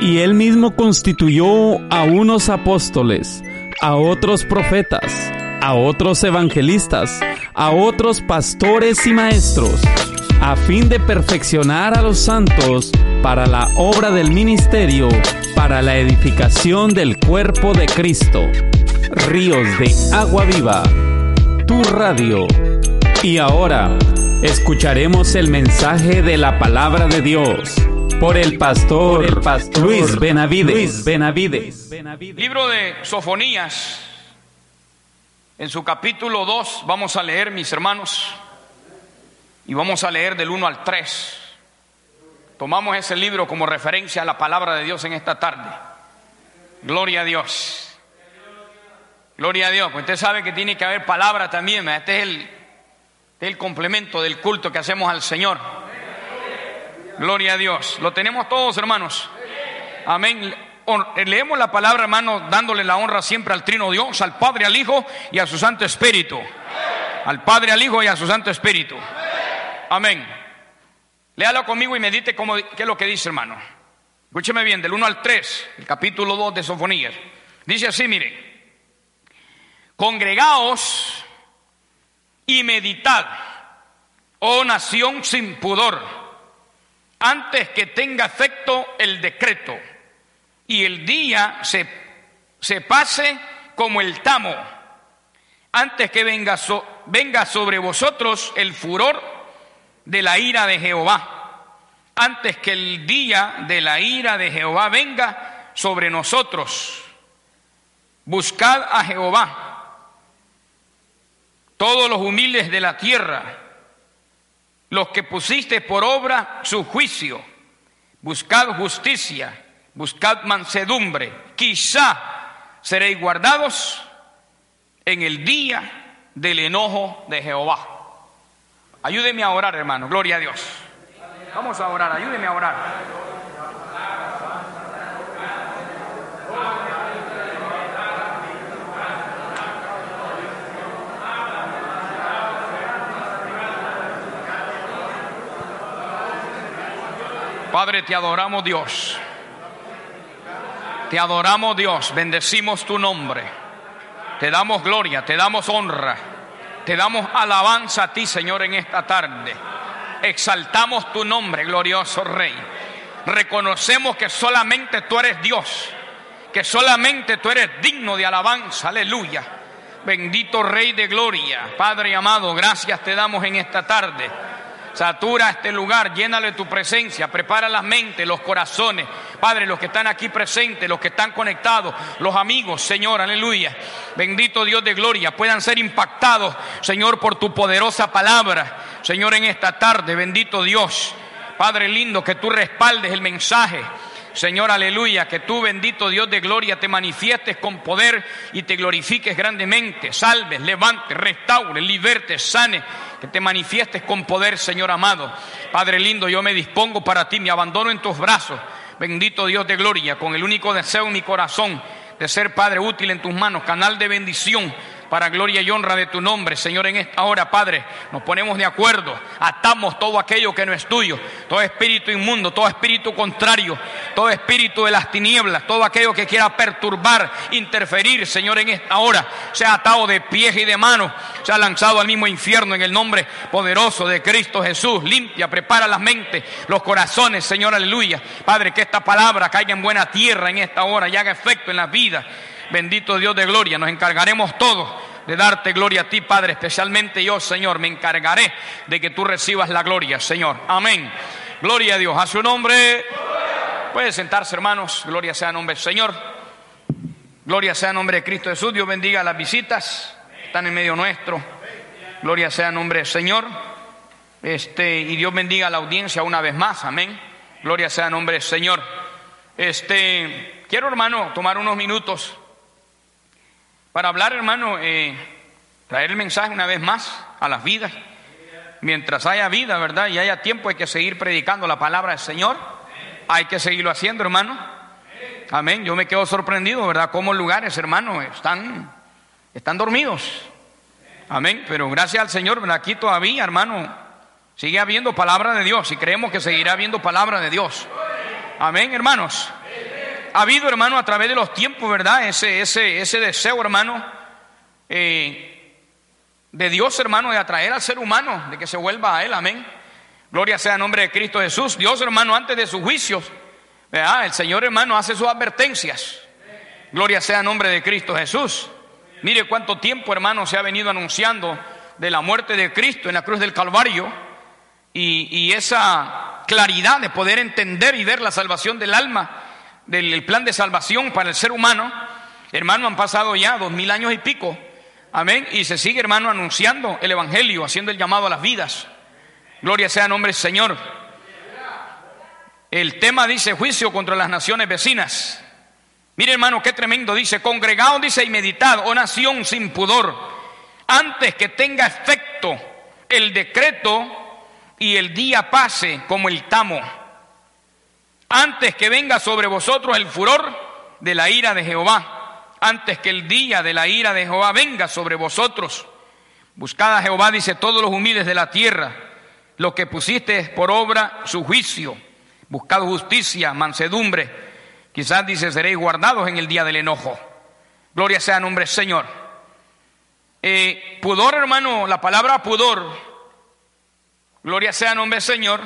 Y él mismo constituyó a unos apóstoles, a otros profetas, a otros evangelistas, a otros pastores y maestros, a fin de perfeccionar a los santos para la obra del ministerio, para la edificación del cuerpo de Cristo. Ríos de agua viva, tu radio. Y ahora, escucharemos el mensaje de la palabra de Dios por el pastor, el pastor Luis Benavides. Luis Benavides. Libro de Sofonías. En su capítulo 2 vamos a leer, mis hermanos, y vamos a leer del 1 al 3. Tomamos ese libro como referencia a la palabra de Dios en esta tarde. Gloria a Dios. Gloria a Dios. Pues usted sabe que tiene que haber palabra también. Este es el, este es el complemento del culto que hacemos al Señor. Gloria a Dios. Lo tenemos todos, hermanos. Amén. Leemos la palabra, hermano, dándole la honra siempre al Trino Dios, al Padre, al Hijo y a su Santo Espíritu. Al Padre, al Hijo y a su Santo Espíritu. Amén. Léalo conmigo y medite cómo, qué es lo que dice, hermano. Escúcheme bien, del 1 al 3, el capítulo 2 de Sofonías. Dice así, mire. Congregaos y meditad, oh nación sin pudor, antes que tenga efecto el decreto y el día se, se pase como el tamo, antes que venga, venga sobre vosotros el furor de la ira de Jehová, antes que el día de la ira de Jehová venga sobre nosotros. Buscad a Jehová, todos los humildes de la tierra, los que pusiste por obra su juicio, buscad justicia buscad mansedumbre, quizá seréis guardados en el día del enojo de Jehová. Ayúdeme a orar, hermano, gloria a Dios. Vamos a orar, ayúdeme a orar. Padre, te adoramos Dios. Te adoramos Dios, bendecimos tu nombre. Te damos gloria, te damos honra, te damos alabanza a ti, Señor, en esta tarde. Exaltamos tu nombre, glorioso Rey. Reconocemos que solamente tú eres Dios, que solamente tú eres digno de alabanza, aleluya. Bendito Rey de gloria, Padre amado, gracias te damos en esta tarde. Satura este lugar, llénale tu presencia, prepara las mentes, los corazones. Padre, los que están aquí presentes, los que están conectados, los amigos, Señor, aleluya. Bendito Dios de gloria, puedan ser impactados, Señor, por tu poderosa palabra. Señor, en esta tarde, bendito Dios. Padre lindo, que tú respaldes el mensaje. Señor, aleluya, que tú, bendito Dios de gloria, te manifiestes con poder y te glorifiques grandemente. Salves, levantes, restaure, liberte, sane que te manifiestes con poder, Señor amado. Padre lindo, yo me dispongo para ti, me abandono en tus brazos. Bendito Dios de gloria, con el único deseo en mi corazón de ser Padre útil en tus manos, canal de bendición para gloria y honra de tu nombre, Señor, en esta hora, Padre, nos ponemos de acuerdo, atamos todo aquello que no es tuyo, todo espíritu inmundo, todo espíritu contrario, todo espíritu de las tinieblas, todo aquello que quiera perturbar, interferir, Señor, en esta hora, sea atado de pies y de manos, sea lanzado al mismo infierno en el nombre poderoso de Cristo Jesús. Limpia, prepara las mentes, los corazones, Señor, aleluya. Padre, que esta palabra caiga en buena tierra en esta hora y haga efecto en la vida Bendito Dios de gloria, nos encargaremos todos de darte gloria a ti, Padre, especialmente yo, Señor, me encargaré de que tú recibas la gloria, Señor. Amén. Gloria a Dios. A su nombre. Puede sentarse, hermanos. Gloria sea a nombre del Señor. Gloria sea nombre de Cristo Jesús. Dios bendiga las visitas. Están en medio nuestro. Gloria sea a nombre del Señor. Este, y Dios bendiga a la audiencia una vez más. Amén. Gloria sea a nombre del Señor. Este, quiero, hermano, tomar unos minutos para hablar, hermano, eh, traer el mensaje una vez más a las vidas. Mientras haya vida, ¿verdad? Y haya tiempo, hay que seguir predicando la palabra del Señor. Hay que seguirlo haciendo, hermano. Amén. Yo me quedo sorprendido, ¿verdad? Cómo lugares, hermano, están, están dormidos. Amén. Pero gracias al Señor. Aquí todavía, hermano, sigue habiendo palabra de Dios y creemos que seguirá habiendo palabra de Dios. Amén, hermanos. Ha habido, hermano, a través de los tiempos, ¿verdad? Ese, ese, ese deseo, hermano, eh, de Dios, hermano, de atraer al ser humano, de que se vuelva a Él, amén. Gloria sea el nombre de Cristo Jesús. Dios, hermano, antes de sus juicios, ¿verdad? El Señor, hermano, hace sus advertencias. Gloria sea el nombre de Cristo Jesús. Mire cuánto tiempo, hermano, se ha venido anunciando de la muerte de Cristo en la cruz del Calvario y, esa claridad de poder entender y ver la salvación del alma, del plan de salvación para el ser humano. Hermano, han pasado ya dos mil años y pico. Amén. Y se sigue, hermano, anunciando el Evangelio, haciendo el llamado a las vidas. Gloria sea nombre del Señor. El tema dice juicio contra las naciones vecinas. Mire hermano, qué tremendo. Dice, congregado, dice, y meditad, oh nación sin pudor, antes que tenga efecto el decreto y el día pase como el tamo, antes que venga sobre vosotros el furor de la ira de Jehová, antes que el día de la ira de Jehová venga sobre vosotros. Buscad a Jehová, dice, todos los humildes de la tierra, lo que pusiste por obra su juicio. Buscad justicia, mansedumbre Quizás dice, seréis guardados en el día del enojo. Gloria sea nombre Señor. Eh, pudor, hermano, la palabra pudor, gloria sea nombre Señor,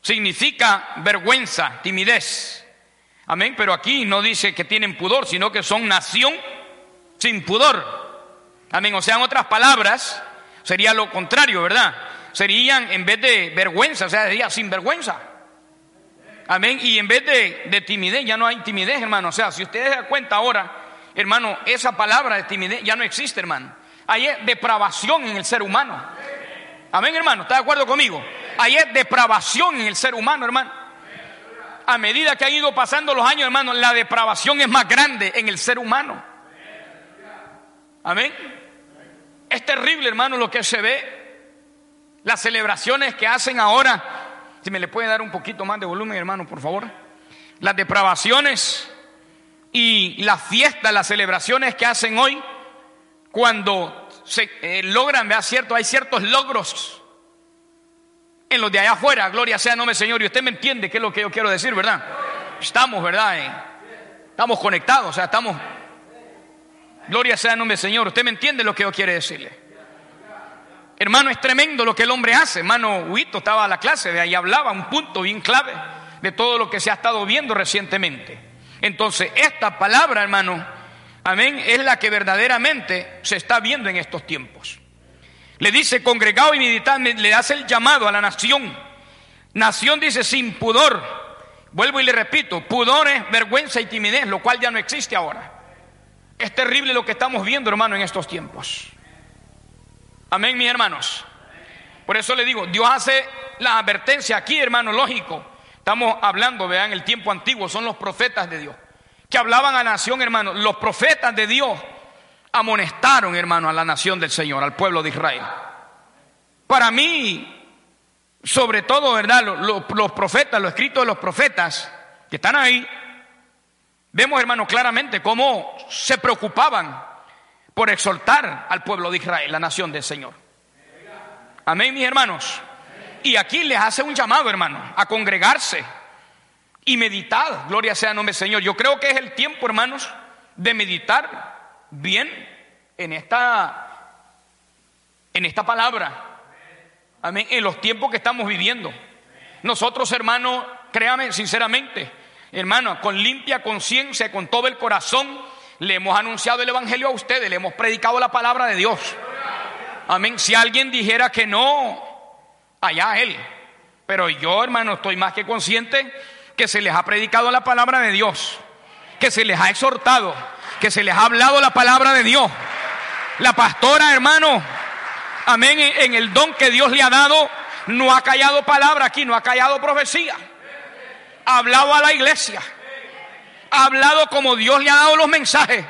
significa vergüenza, timidez. Amén, pero aquí no dice que tienen pudor, sino que son nación sin pudor. Amén, o sea, en otras palabras, sería lo contrario, ¿verdad? Serían en vez de vergüenza, o sea, sería sin vergüenza. Amén. Y en vez de, timidez, ya no hay timidez, hermano. O sea, si ustedes se dan cuenta ahora, hermano, esa palabra de timidez ya no existe, hermano. Hay depravación en el ser humano. Amén, hermano. ¿Está de acuerdo conmigo? Hay depravación en el ser humano, hermano. A medida que han ido pasando los años, hermano, la depravación es más grande en el ser humano. Amén. Es terrible, hermano, lo que se ve. Las celebraciones que hacen ahora si me le puede dar un poquito más de volumen, hermano, por favor. Las depravaciones y las fiestas, las celebraciones que hacen hoy, cuando se eh, logran, vea hay ciertos logros en los de allá afuera, gloria sea nombre Señor, y usted me entiende qué es lo que yo quiero decir, ¿verdad? Estamos, ¿verdad? Estamos conectados, o sea, estamos, gloria sea nombre Señor, usted me entiende lo que yo quiero decirle. Hermano, es tremendo lo que el hombre hace. Hermano Huito estaba a la clase, de ahí hablaba un punto bien clave de todo lo que se ha estado viendo recientemente. Entonces, esta palabra, hermano, amén, es la que verdaderamente se está viendo en estos tiempos. Le dice, congregado y meditad, le hace el llamado a la nación. Nación dice sin pudor. Vuelvo y le repito, pudor es vergüenza y timidez, lo cual ya no existe ahora. Es terrible lo que estamos viendo, hermano, en estos tiempos. Amén, mis hermanos. Por eso le digo, Dios hace la advertencia aquí, hermano, lógico. Estamos hablando, vean, el tiempo antiguo, son los profetas de Dios, que hablaban a la nación, hermano. Los profetas de Dios amonestaron, hermano, a la nación del Señor, al pueblo de Israel. Para mí, sobre todo, ¿verdad? Los, los profetas, los escritos de los profetas que están ahí, vemos, hermano, claramente cómo se preocupaban por exhortar al pueblo de Israel, la nación del Señor. Amén, mis hermanos. Y aquí les hace un llamado, hermano, a congregarse y meditar. Gloria sea el nombre del Señor. Yo creo que es el tiempo, hermanos, de meditar bien en esta, en esta palabra. Amén. En los tiempos que estamos viviendo. Nosotros, hermanos, créame sinceramente, hermano, con limpia conciencia, con todo el corazón, le hemos anunciado el Evangelio a ustedes, le hemos predicado la palabra de Dios. Amén. Si alguien dijera que no, allá él. Pero yo, hermano, estoy más que consciente que se les ha predicado la palabra de Dios, que se les ha exhortado, que se les ha hablado la palabra de Dios. La pastora, hermano, amén, en el don que Dios le ha dado, no ha callado palabra aquí, no ha callado profecía. Ha hablado a la iglesia ha hablado como Dios le ha dado los mensajes.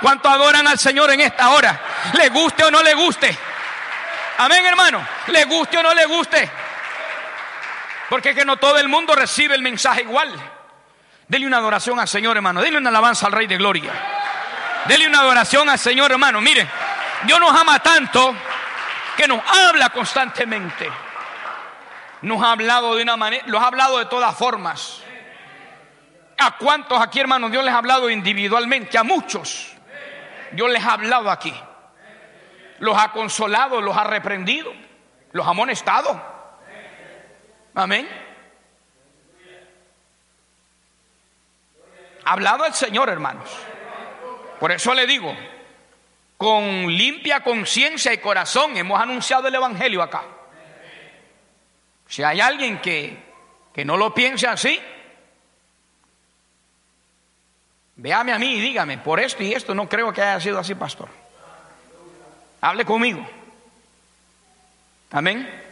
¿Cuánto adoran al Señor en esta hora? Le guste o no le guste. Amén, hermano. Le guste o no le guste. Porque es que no todo el mundo recibe el mensaje igual. Dele una adoración al Señor, hermano. Dele una alabanza al Rey de Gloria. Dele una adoración al Señor, hermano. Mire, Dios nos ama tanto que nos habla constantemente. Nos ha hablado de una manera, los ha hablado de todas formas. ¿A cuántos aquí, hermanos, Dios les ha hablado individualmente? A muchos. Dios les ha hablado aquí. Los ha consolado, los ha reprendido, los ha amonestado. Amén. Ha hablado el Señor, hermanos. Por eso le digo, con limpia conciencia y corazón hemos anunciado el Evangelio acá. Si hay alguien que, que no lo piense así, véame a mí y dígame, por esto y esto no creo que haya sido así, pastor. Hable conmigo. Amén.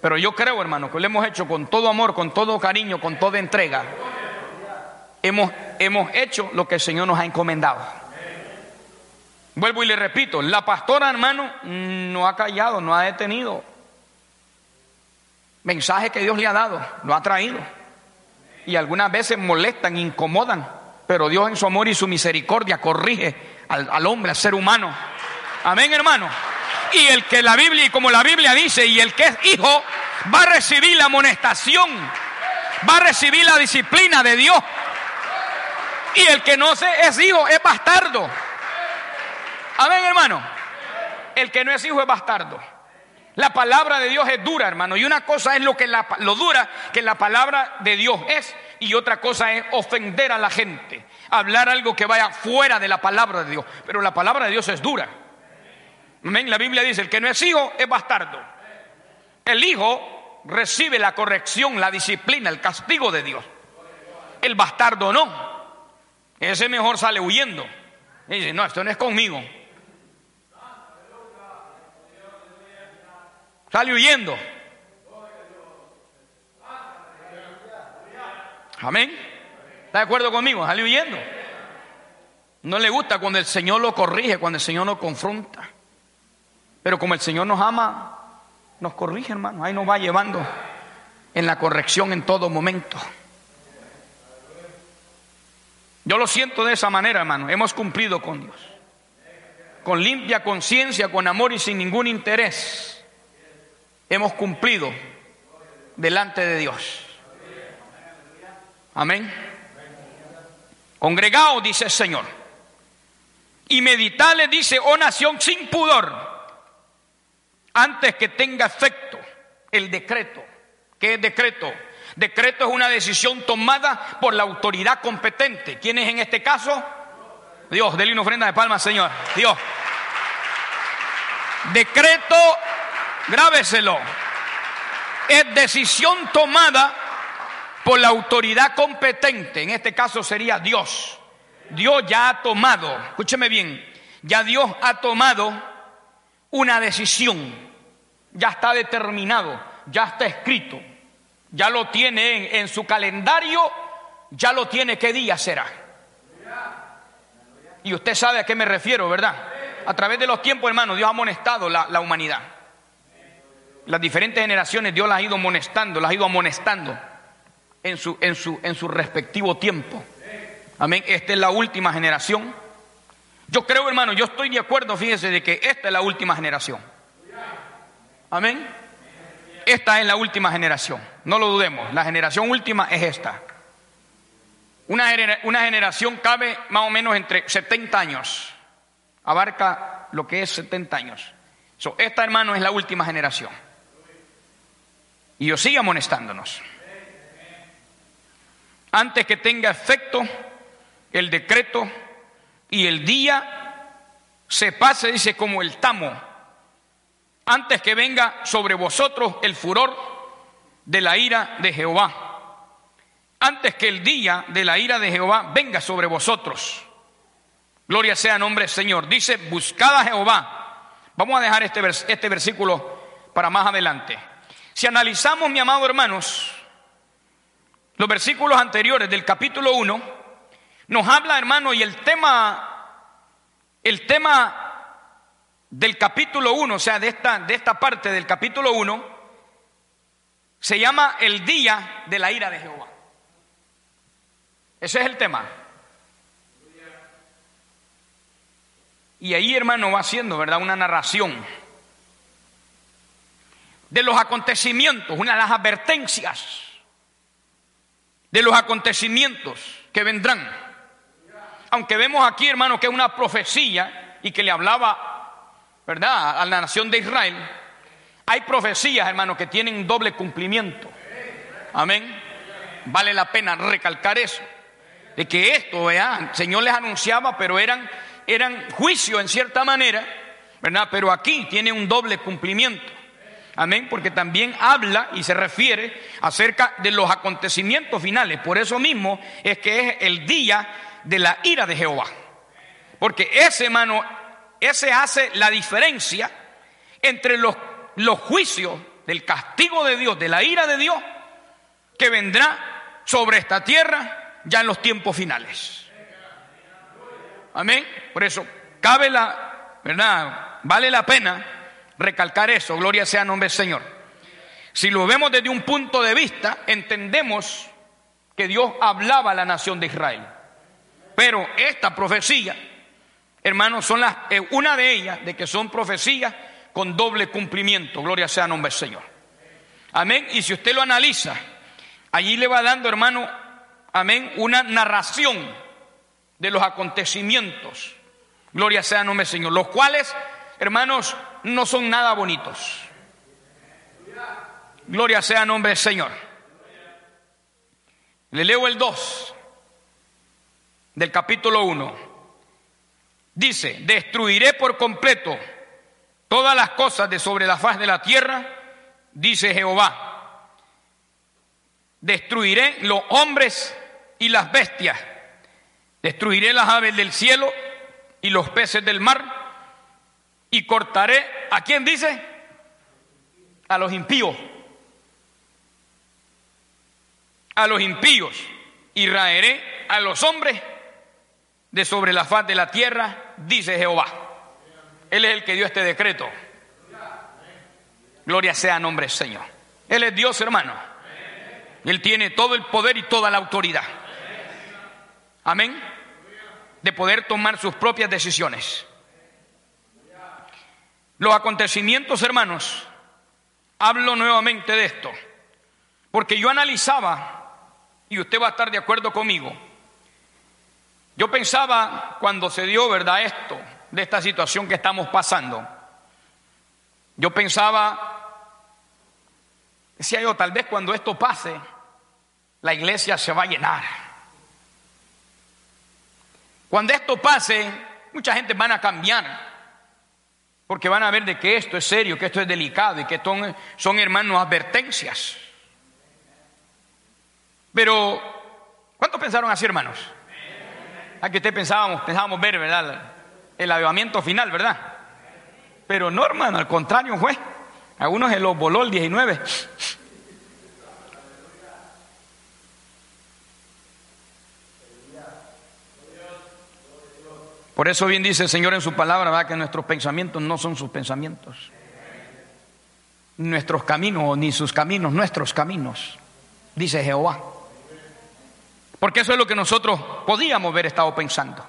Pero yo creo, hermano, que lo hemos hecho con todo amor, con todo cariño, con toda entrega. Hemos, hemos hecho lo que el Señor nos ha encomendado. Vuelvo y le repito, la pastora, hermano, no ha callado, no ha detenido. Mensaje que Dios le ha dado, lo ha traído. Y algunas veces molestan, incomodan, pero Dios en su amor y su misericordia corrige al, hombre, al ser humano. Amén, hermano. Y el que la Biblia, y como la Biblia dice, y el que es hijo, va a recibir la amonestación, va a recibir la disciplina de Dios. Y el que no es hijo es bastardo. Amén, hermano. El que no es hijo es bastardo. La palabra de Dios es dura, hermano. Y una cosa es lo que la, lo dura que la palabra de Dios es, y otra cosa es ofender a la gente, hablar algo que vaya fuera de la palabra de Dios. Pero la palabra de Dios es dura. Amén. La Biblia dice: el que no es hijo es bastardo. El hijo recibe la corrección, la disciplina, el castigo de Dios. El bastardo no. Ese mejor sale huyendo. Y dice: No, esto no es conmigo. Sale huyendo. Amén. ¿Está de acuerdo conmigo? Sale huyendo. No le gusta cuando el Señor lo corrige, cuando el Señor nos confronta. Pero como el Señor nos ama, nos corrige, hermano. Ahí nos va llevando en la corrección en todo momento. Yo lo siento de esa manera, hermano. Hemos cumplido con Dios. Con limpia conciencia, con amor y sin ningún interés hemos cumplido delante de Dios. Amén. Congregado, dice el Señor. Y meditale, dice, oh nación sin pudor, antes que tenga efecto el decreto. ¿Qué es decreto? Decreto es una decisión tomada por la autoridad competente. ¿Quién es en este caso? Dios, denle una ofrenda de palmas, Señor. Dios. Decreto grábeselo, es decisión tomada por la autoridad competente, en este caso sería Dios. Dios ya ha tomado, escúcheme bien, ya Dios ha tomado una decisión, ya está determinado, ya está escrito, ya lo tiene en, su calendario, ya lo tiene qué día será. Y usted sabe a qué me refiero, ¿verdad? A través de los tiempos, hermano, Dios ha amonestado la humanidad. Las diferentes generaciones Dios las ha ido amonestando, las ha ido amonestando en su, en su, en su respectivo tiempo. Amén. Esta es la última generación. Yo creo, hermano, yo estoy de acuerdo, fíjese, de que esta es la última generación. Amén. Esta es la última generación. No lo dudemos. La generación última es esta. Una, una generación cabe más o menos entre 70 años. Abarca lo que es 70 años. esta, hermano, es la última generación. Y Dios sigue amonestándonos. Antes que tenga efecto el decreto y el día se pase, dice, como el tamo. Antes que venga sobre vosotros el furor de la ira de Jehová. Antes que el día de la ira de Jehová venga sobre vosotros. Gloria sea nombre del Señor. Dice, buscad a Jehová. Vamos a dejar este, este versículo para más adelante. Si analizamos, mi amado hermanos, los versículos anteriores del capítulo 1, nos habla, hermano, y el tema, el tema del capítulo 1, o sea, de esta, de esta parte del capítulo 1, se llama el día de la ira de Jehová. Ese es el tema. Y ahí, hermano, va haciendo, ¿verdad? Una narración de los acontecimientos, una de las advertencias de los acontecimientos que vendrán. Aunque vemos aquí, hermano, que es una profecía y que le hablaba, ¿verdad?, a la nación de Israel. Hay profecías, hermano, que tienen doble cumplimiento. Amén. Vale la pena recalcar eso. De que esto, vean, el Señor les anunciaba, pero eran, eran juicio en cierta manera, ¿verdad? Pero aquí tiene un doble cumplimiento. Amén, porque también habla y se refiere acerca de los acontecimientos finales. Por eso mismo es que es el día de la ira de Jehová. Porque ese, hermano, ese hace la diferencia entre los, los juicios del castigo de Dios, de la ira de Dios, que vendrá sobre esta tierra ya en los tiempos finales. Amén. Por eso cabe la, ¿verdad? Vale la pena recalcar eso, gloria sea nombre del Señor. Si lo vemos desde un punto de vista, entendemos que Dios hablaba a la nación de Israel. Pero esta profecía, hermanos, son las, eh, una de ellas, de que son profecías con doble cumplimiento, gloria sea nombre del Señor. Amén. Y si usted lo analiza, allí le va dando, hermano, amén, una narración de los acontecimientos, gloria sea nombre del Señor, los cuales, hermanos, no son nada bonitos. Gloria sea nombre del Señor. Le leo el 2 del capítulo 1. Dice, destruiré por completo todas las cosas de sobre la faz de la tierra, dice Jehová. Destruiré los hombres y las bestias. Destruiré las aves del cielo y los peces del mar y cortaré, ¿a quién dice? A los impíos. A los impíos. Y raeré a los hombres de sobre la faz de la tierra, dice Jehová. Él es el que dio este decreto. Gloria sea nombre Señor. Él es Dios, hermano. Él tiene todo el poder y toda la autoridad. Amén. De poder tomar sus propias decisiones. Los acontecimientos, hermanos, hablo nuevamente de esto, porque yo analizaba, y usted va a estar de acuerdo conmigo, yo pensaba cuando se dio, ¿verdad?, esto, de esta situación que estamos pasando, yo pensaba, decía yo, tal vez cuando esto pase, la iglesia se va a llenar. Cuando esto pase, mucha gente van a cambiar porque van a ver de que esto es serio, que esto es delicado y que son, son hermanos advertencias. Pero, ¿cuántos pensaron así, hermanos? A que usted pensábamos, pensábamos ver, ¿verdad? El avivamiento final, ¿verdad? Pero no, hermano, al contrario fue. A unos se los voló el 19. Por eso bien dice el Señor en su palabra, que nuestros pensamientos no son sus pensamientos. Nuestros caminos, ni sus caminos, nuestros caminos, dice Jehová. Porque eso es lo que nosotros podíamos haber estado pensando.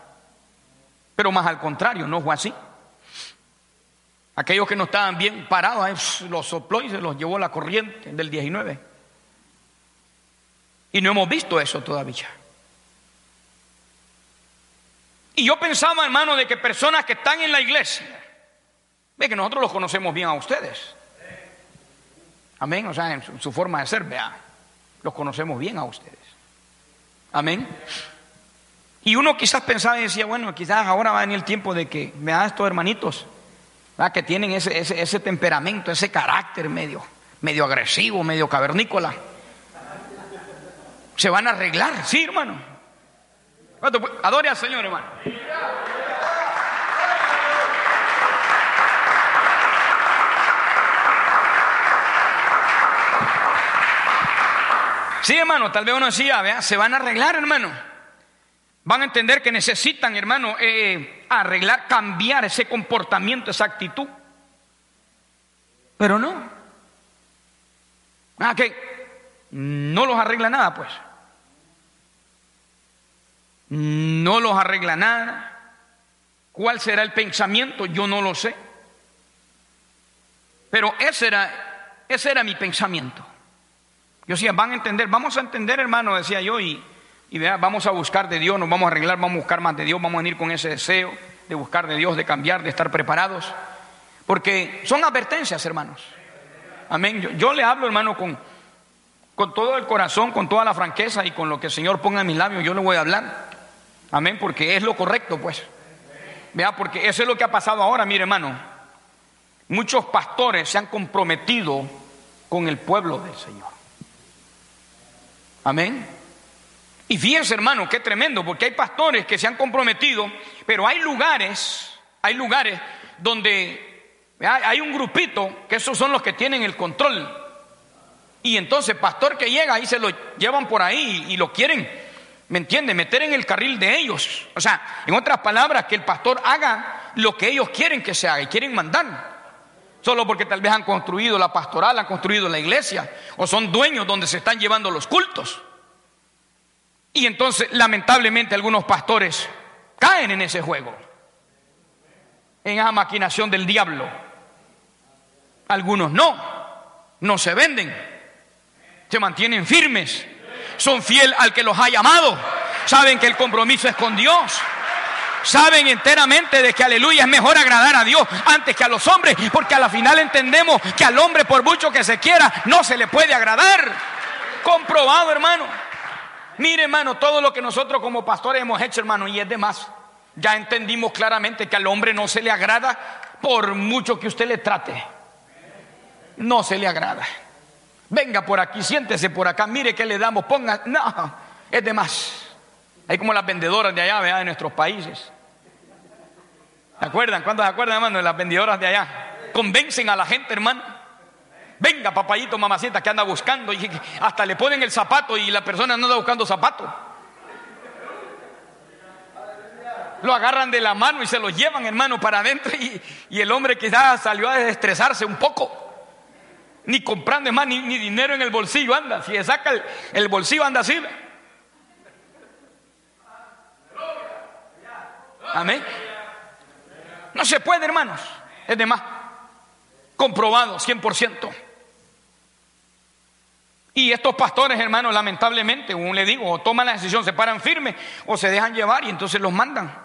Pero más al contrario, no fue así. Aquellos que no estaban bien parados, los sopló y se los llevó la corriente del 19. Y no hemos visto eso todavía. Y yo pensaba, hermano, de que personas que están en la iglesia, ve que nosotros los conocemos bien a ustedes. Amén, o sea, en su, forma de ser, vea, los conocemos bien a ustedes. Amén. Y uno quizás pensaba y decía, bueno, quizás ahora va venir el tiempo de que, vea, estos hermanitos, que tienen ese, ese, temperamento, ese carácter medio, medio agresivo, medio cavernícola. Se van a arreglar, sí, hermano. Adore al Señor, hermano. Sí, hermano, tal vez uno decía, vea, se van a arreglar, hermano. Van a entender que necesitan, hermano, eh, arreglar, cambiar ese comportamiento, esa actitud. Pero no. Ah, que no los arregla nada, pues no los arregla nada. ¿Cuál será el pensamiento? Yo no lo sé. Pero ese era, ese era mi pensamiento. Yo decía, van a entender, vamos a entender, hermano, decía yo, y, y vea, vamos a buscar de Dios, nos vamos a arreglar, vamos a buscar más de Dios, vamos a venir con ese deseo de buscar de Dios, de cambiar, de estar preparados. Porque son advertencias, hermanos. Amén. Yo, yo le hablo, hermano, con, con todo el corazón, con toda la franqueza y con lo que el Señor ponga en mis labios, yo le voy a hablar. Amén, porque es lo correcto, pues. Vea, porque eso es lo que ha pasado ahora, mire, hermano. Muchos pastores se han comprometido con el pueblo del Señor. Amén. Y fíjense, hermano, qué tremendo, porque hay pastores que se han comprometido, pero hay lugares, hay lugares donde hay un grupito que esos son los que tienen el control. Y entonces, pastor que llega ahí se lo llevan por ahí y, lo quieren, ¿me entiende? Meter en el carril de ellos. O sea, en otras palabras, que el pastor haga lo que ellos quieren que se haga y quieren mandar. Solo porque tal vez han construido la pastoral, han construido la iglesia, o son dueños donde se están llevando los cultos. Y entonces, lamentablemente, algunos pastores caen en ese juego, en esa maquinación del diablo. Algunos no, no se venden, se mantienen firmes, son fiel al que los ha llamado, saben que el compromiso es con Dios. Saben enteramente de que aleluya es mejor agradar a Dios antes que a los hombres, porque a la final entendemos que al hombre por mucho que se quiera no se le puede agradar. Comprobado, hermano. Mire, hermano, todo lo que nosotros como pastores hemos hecho, hermano, y es de más. Ya entendimos claramente que al hombre no se le agrada por mucho que usted le trate. No se le agrada. Venga por aquí, siéntese por acá, mire que le damos, ponga. No, es de más. Hay como las vendedoras de allá, ¿verdad? de nuestros países. ¿Se acuerdan? ¿Cuántos se acuerdan, hermano, de las vendedoras de allá? Convencen a la gente, hermano. Venga, papayito, mamacita, que anda buscando. Y hasta le ponen el zapato y la persona no anda buscando zapato. Lo agarran de la mano y se lo llevan, hermano, para adentro. Y, y el hombre quizás salió a desestresarse un poco. Ni comprando, más, ni, dinero en el bolsillo anda. Si le saca el, bolsillo, anda así. Amén. No se puede, hermanos. Es de más. Comprobado, 100%. Y estos pastores, hermanos, lamentablemente, como le digo, o toman la decisión, se paran firmes o se dejan llevar y entonces los mandan.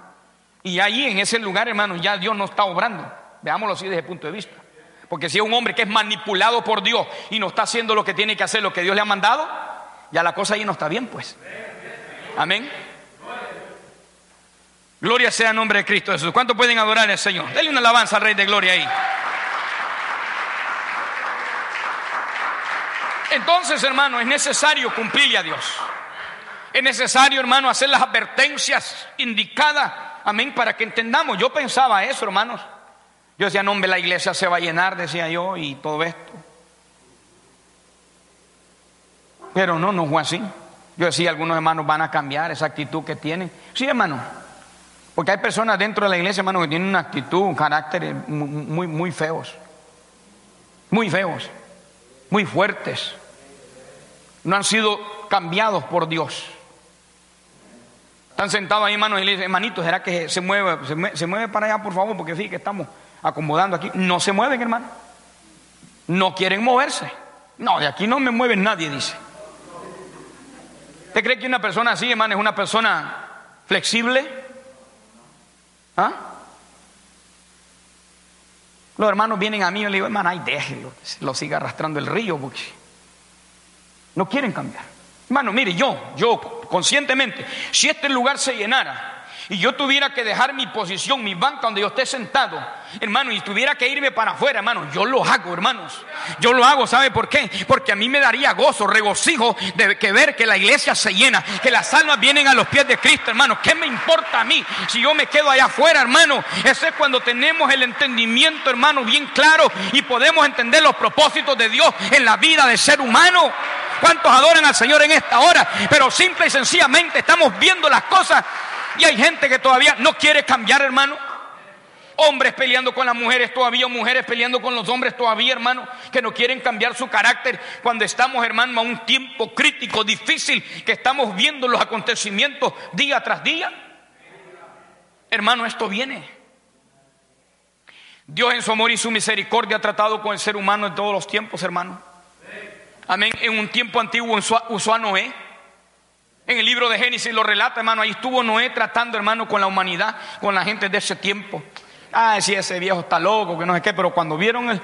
Y ahí en ese lugar, hermanos, ya Dios no está obrando. Veámoslo así desde el punto de vista. Porque si es un hombre que es manipulado por Dios y no está haciendo lo que tiene que hacer, lo que Dios le ha mandado, ya la cosa ahí no está bien, pues. Amén. Gloria sea el nombre de Cristo Jesús. ¿Cuánto pueden adorar al Señor? Denle una alabanza al Rey de Gloria ahí. Entonces, hermano, es necesario cumplirle a Dios. Es necesario, hermano, hacer las advertencias indicadas. Amén, para que entendamos. Yo pensaba eso, hermanos. Yo decía, no, hombre, la iglesia se va a llenar, decía yo, y todo esto. Pero no, no fue así. Yo decía, algunos hermanos van a cambiar esa actitud que tienen. Sí, hermano. Porque hay personas dentro de la iglesia, hermano, que tienen una actitud, un carácter muy, muy feos. Muy feos. Muy fuertes. No han sido cambiados por Dios. Están sentados ahí, hermano, y le dicen, hermanito, ¿será que se mueve, se mueve, se mueve para allá, por favor? Porque sí, que estamos acomodando aquí, no se mueven, hermano. No quieren moverse. No, de aquí no me mueve nadie, dice. ¿Usted cree que una persona así, hermano, es una persona flexible? ¿Ah? Los hermanos vienen a mí y le digo, hermano, ay, déjelo, lo siga arrastrando el río porque no quieren cambiar. Hermano, mire, yo, yo conscientemente, si este lugar se llenara, y yo tuviera que dejar mi posición, mi banca donde yo esté sentado, hermano, y tuviera que irme para afuera, hermano, yo lo hago, hermanos. Yo lo hago, ¿sabe por qué? Porque a mí me daría gozo, regocijo de que ver que la iglesia se llena, que las almas vienen a los pies de Cristo, hermano. ¿Qué me importa a mí si yo me quedo allá afuera, hermano? Eso es cuando tenemos el entendimiento, hermano, bien claro y podemos entender los propósitos de Dios en la vida del ser humano. ¿Cuántos adoran al Señor en esta hora? Pero simple y sencillamente estamos viendo las cosas y hay gente que todavía no quiere cambiar, hermano. Hombres peleando con las mujeres todavía, mujeres peleando con los hombres todavía, hermano, que no quieren cambiar su carácter cuando estamos, hermano, a un tiempo crítico, difícil, que estamos viendo los acontecimientos día tras día. Hermano, esto viene. Dios en su amor y su misericordia ha tratado con el ser humano en todos los tiempos, hermano. Amén. En un tiempo antiguo usó a Noé En el libro de Génesis lo relata, hermano, ahí estuvo Noé tratando, hermano, con la humanidad, con la gente de ese tiempo. Ah, sí, ese viejo está loco, que no sé qué, pero cuando vieron el,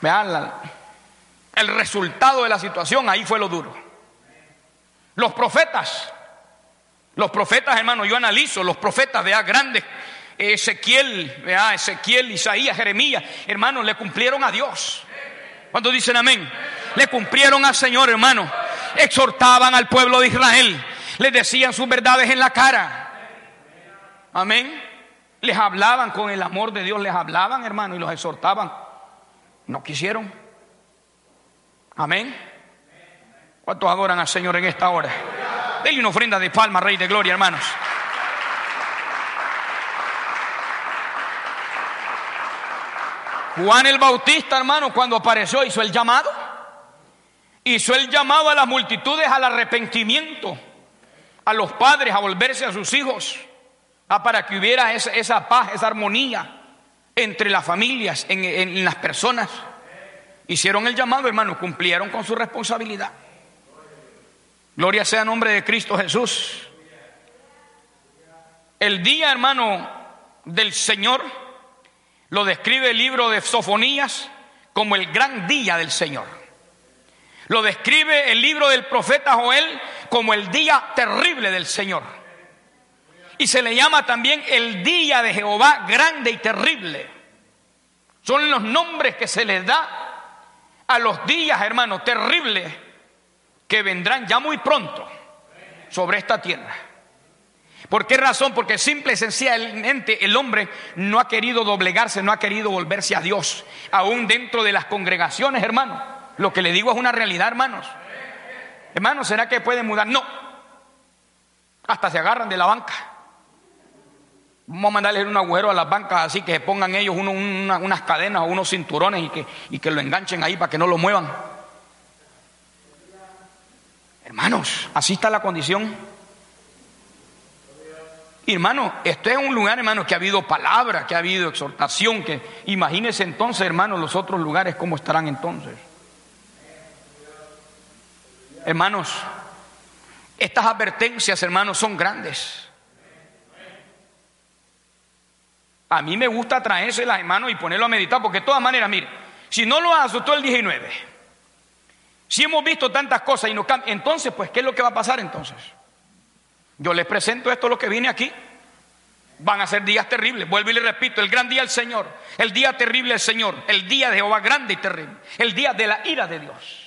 vean, el resultado de la situación, ahí fue lo duro. Los profetas, los profetas, hermano, yo analizo los profetas, vea, grandes, Ezequiel, vea, Ezequiel, Isaías, Jeremías, hermano, le cumplieron a Dios. Cuando dicen amén? Le cumplieron al Señor, hermano. Exhortaban al pueblo de Israel. Les decían sus verdades en la cara. Amén. Les hablaban con el amor de Dios, les hablaban, hermano, y los exhortaban. No quisieron. Amén. ¿Cuántos adoran al Señor en esta hora? Denle una ofrenda de palma, Rey de Gloria, hermanos. Juan el Bautista, hermano, cuando apareció, hizo el llamado. Hizo el llamado a las multitudes al arrepentimiento, a los padres a volverse a sus hijos, a para que hubiera esa, paz, esa armonía entre las familias, en, en las personas. Hicieron el llamado, hermano, cumplieron con su responsabilidad. Gloria sea en nombre de Cristo Jesús. El día, hermano, del Señor lo describe el libro de Sofonías como el gran día del Señor. Lo describe el libro del profeta Joel como el día terrible del Señor. Y se le llama también el día de Jehová grande y terrible. Son los nombres que se les da a los días, hermanos, terribles que vendrán ya muy pronto sobre esta tierra. ¿Por qué razón? Porque simple y sencillamente el hombre no ha querido doblegarse, no ha querido volverse a Dios, aún dentro de las congregaciones, hermano. Lo que le digo es una realidad, hermanos. Hermanos, ¿será que pueden mudar? No. Hasta se agarran de la banca. Vamos a mandarles un agujero a las bancas así que se pongan ellos unas cadenas o unos cinturones y que, y que lo enganchen ahí para que no lo muevan. Hermanos, así está la condición hermano, esto es un lugar, hermano, que ha habido palabra, que ha habido exhortación, que imagínese entonces, hermano, los otros lugares cómo estarán entonces. Hermanos, estas advertencias, hermanos, son grandes. A mí me gusta traérselas, hermanos, y ponerlo a meditar, porque de todas maneras, mire, si no lo asustó el 19, si hemos visto tantas cosas y no cambian, entonces, pues, ¿qué es lo que va a pasar entonces? Yo les presento esto lo que vine aquí. Van a ser días terribles. Vuelvo y le repito, el gran día del Señor, el día terrible del Señor, el día de Jehová grande y terrible, el día de la ira de Dios.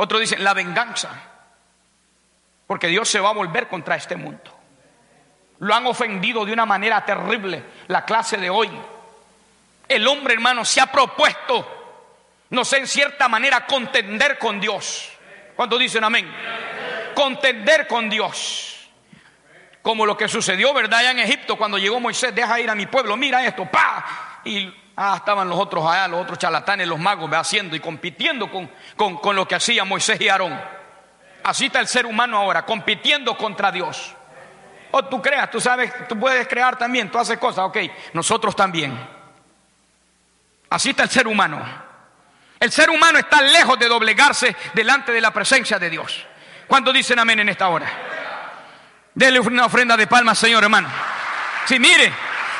Otro dice, la venganza, porque Dios se va a volver contra este mundo. Lo han ofendido de una manera terrible la clase de hoy. El hombre, hermano, se ha propuesto, no sé, en cierta manera, contender con Dios. ¿Cuántos dicen amén? contender con Dios. Como lo que sucedió, ¿verdad? Allá en Egipto, cuando llegó Moisés, deja ir a mi pueblo, mira esto, pa. Y ah, estaban los otros allá, los otros charlatanes, los magos, haciendo y compitiendo con, con, con lo que hacía Moisés y Aarón. Así está el ser humano ahora, compitiendo contra Dios. O tú creas, tú sabes, tú puedes crear también, tú haces cosas, ok, nosotros también. Así está el ser humano. El ser humano está lejos de doblegarse delante de la presencia de Dios. ¿Cuántos dicen amén en esta hora? Dele una ofrenda de palmas, Señor, hermano. Si mire,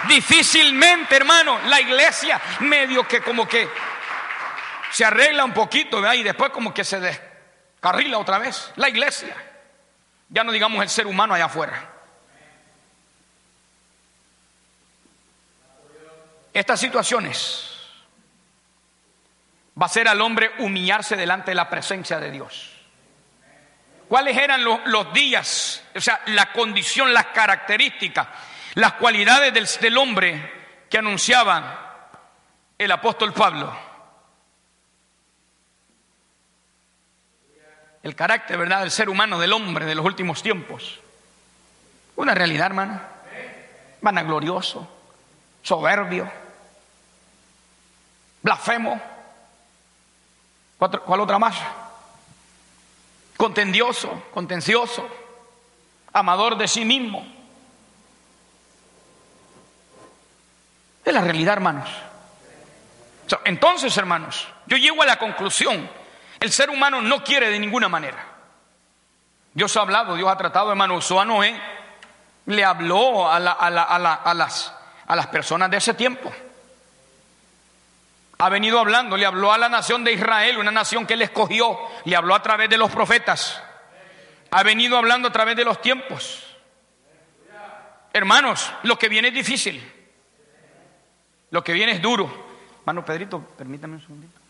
difícilmente, hermano, la iglesia medio que como que se arregla un poquito. Y después como que se descarrila otra vez. La iglesia. Ya no digamos el ser humano allá afuera. Estas situaciones va a ser al hombre humillarse delante de la presencia de Dios. ¿Cuáles eran los, días? O sea, la condición, las características, las cualidades del, hombre que anunciaba el apóstol Pablo. El carácter, ¿verdad?, del ser humano, del hombre de los últimos tiempos. Una realidad, hermano. Vanaglorioso, soberbio, blasfemo. ¿Cuál otra más? contendioso, contencioso, amador de sí mismo. La realidad, hermanos. Entonces, hermanos, yo llego a la conclusión, el ser humano no quiere de ninguna manera. Dios ha hablado, Dios ha tratado, hermano, usó a Noé, le habló a, las, a las personas de ese tiempo. Ha venido hablando, le habló a la nación de Israel, una nación que él escogió, le habló a través de los profetas. Ha venido hablando a través de los tiempos. Hermanos, lo que viene es difícil. Lo que viene es duro. Hermano Pedrito, permítame un segundito.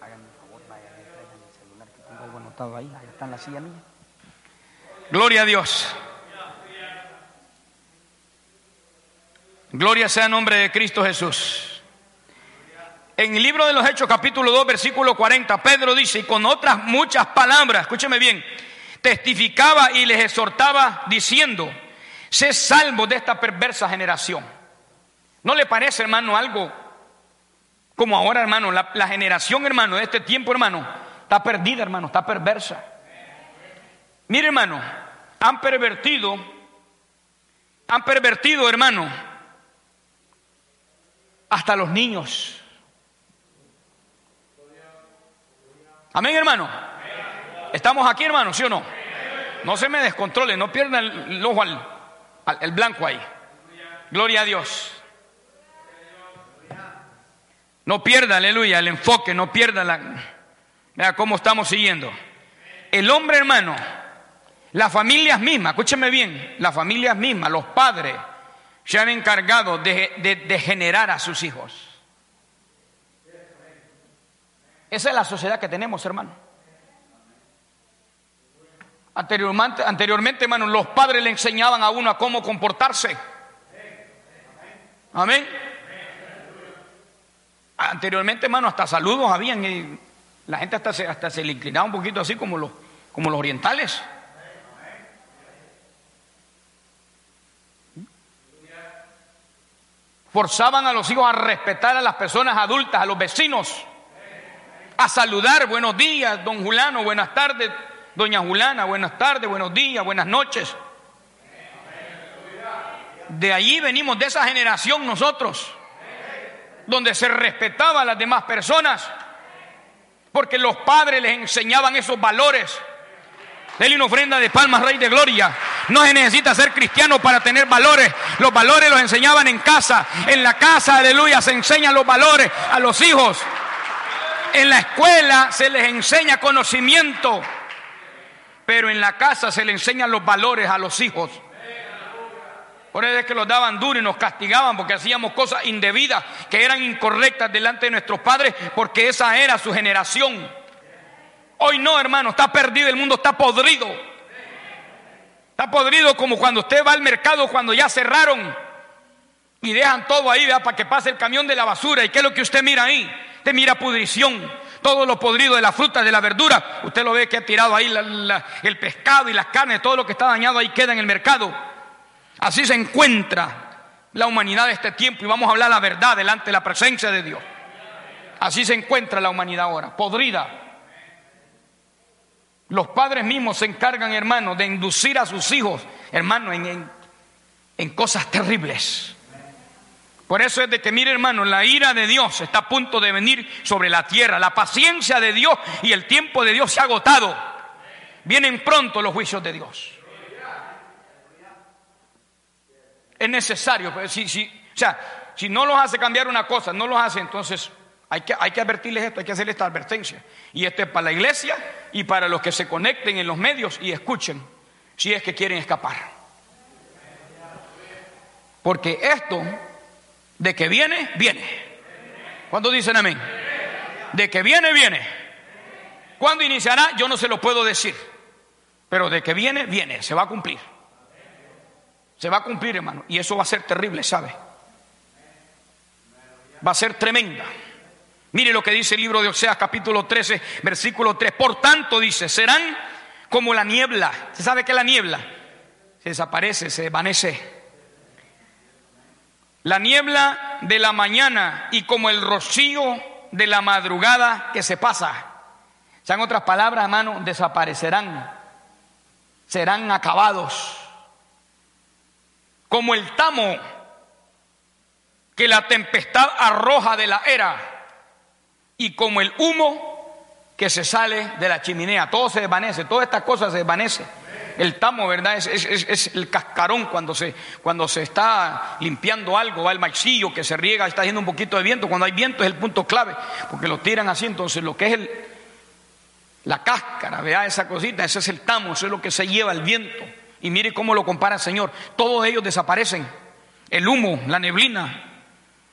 Háganme un favor, el celular que tengo algo anotado ahí. Ahí está en la silla mía. Gloria a Dios. Gloria sea el nombre de Cristo Jesús. En el libro de los Hechos, capítulo 2, versículo 40, Pedro dice, y con otras muchas palabras, escúcheme bien, testificaba y les exhortaba diciendo, sé salvo de esta perversa generación. ¿No le parece, hermano, algo como ahora, hermano? La, generación, hermano, de este tiempo, hermano, está perdida, hermano, está perversa. Mire, hermano, han pervertido, han pervertido, hermano, hasta los niños. Amén, hermano. ¿Estamos aquí, hermano? ¿Sí o no? No se me descontrole, no pierda el, ojo al, el blanco ahí. Gloria a Dios. No pierda, aleluya, el enfoque, no pierda la... Vea cómo estamos siguiendo. El hombre, hermano, las familias mismas, escúcheme bien, las familias mismas, los padres, se han encargado de, generar a sus hijos. Esa es la sociedad que tenemos, hermano. Anteriormente, anteriormente, hermano, los padres le enseñaban a uno a cómo comportarse. Amén. Anteriormente, hermano, hasta saludos habían y la gente hasta se, hasta se le inclinaba un poquito así como los, como los orientales. Forzaban a los hijos a respetar a las personas adultas, a los vecinos, a saludar, buenos días, don Julano, buenas tardes, doña Julana, buenas tardes, buenos días, buenas noches. De allí venimos, de esa generación nosotros, donde se respetaba a las demás personas, porque los padres les enseñaban esos valores Dele una ofrenda de palmas, Rey de Gloria. No se necesita ser cristiano para tener valores. Los valores los enseñaban en casa. En la casa, aleluya, se enseñan los valores a los hijos. En la escuela se les enseña conocimiento. Pero en la casa se les enseñan los valores a los hijos. Por eso es que los daban duro y nos castigaban porque hacíamos cosas indebidas que eran incorrectas delante de nuestros padres porque esa era su generación. Hoy no, hermano, está perdido, el mundo está podrido. Está podrido como cuando usted va al mercado cuando ya cerraron y dejan todo ahí para que pase el camión de la basura. ¿Y qué es lo que usted mira ahí? Usted mira pudrición, todo lo podrido de la fruta, de la verdura. Usted lo ve que ha tirado ahí el pescado y las carnes, todo lo que está dañado ahí queda en el mercado. Así se encuentra la humanidad de este tiempo y vamos a hablar la verdad delante de la presencia de Dios. Así se encuentra la humanidad ahora, podrida. Los padres mismos se encargan, hermano, de inducir a sus hijos, hermano, en, en, cosas terribles. Por eso es de que, mire hermano, la ira de Dios está a punto de venir sobre la tierra. La paciencia de Dios y el tiempo de Dios se ha agotado. Vienen pronto los juicios de Dios. Es necesario, pues, si, si, o sea, si no los hace cambiar una cosa, no los hace, entonces hay que, hay que advertirles esto, hay que hacer esta advertencia. Y esto es para la iglesia y para los que se conecten en los medios y escuchen si es que quieren escapar. Porque esto, de que viene, viene. ¿Cuándo dicen amén? De que viene, viene. ¿Cuándo iniciará? Yo no se lo puedo decir. Pero de que viene, viene. Se va a cumplir. Se va a cumplir, hermano. Y eso va a ser terrible, ¿sabe? Va a ser tremenda. Mire lo que dice el libro de Oseas capítulo 13, versículo 3. Por tanto dice, serán como la niebla. ¿Se sabe qué es la niebla? Se desaparece, se desvanece. La niebla de la mañana y como el rocío de la madrugada que se pasa. Sean otras palabras, hermano, desaparecerán. Serán acabados. Como el tamo que la tempestad arroja de la era y como el humo que se sale de la chimenea. Todo se desvanece, todas estas cosas se desvanece. El tamo, ¿verdad? Es, el cascarón cuando se, cuando se está limpiando algo, va el maicillo que se riega, está haciendo un poquito de viento. Cuando hay viento es el punto clave, porque lo tiran así. Entonces, lo que es el, la cáscara, vea esa cosita, ese es el tamo, eso es lo que se lleva el viento. Y mire cómo lo compara el Señor. Todos ellos desaparecen. El humo, la neblina,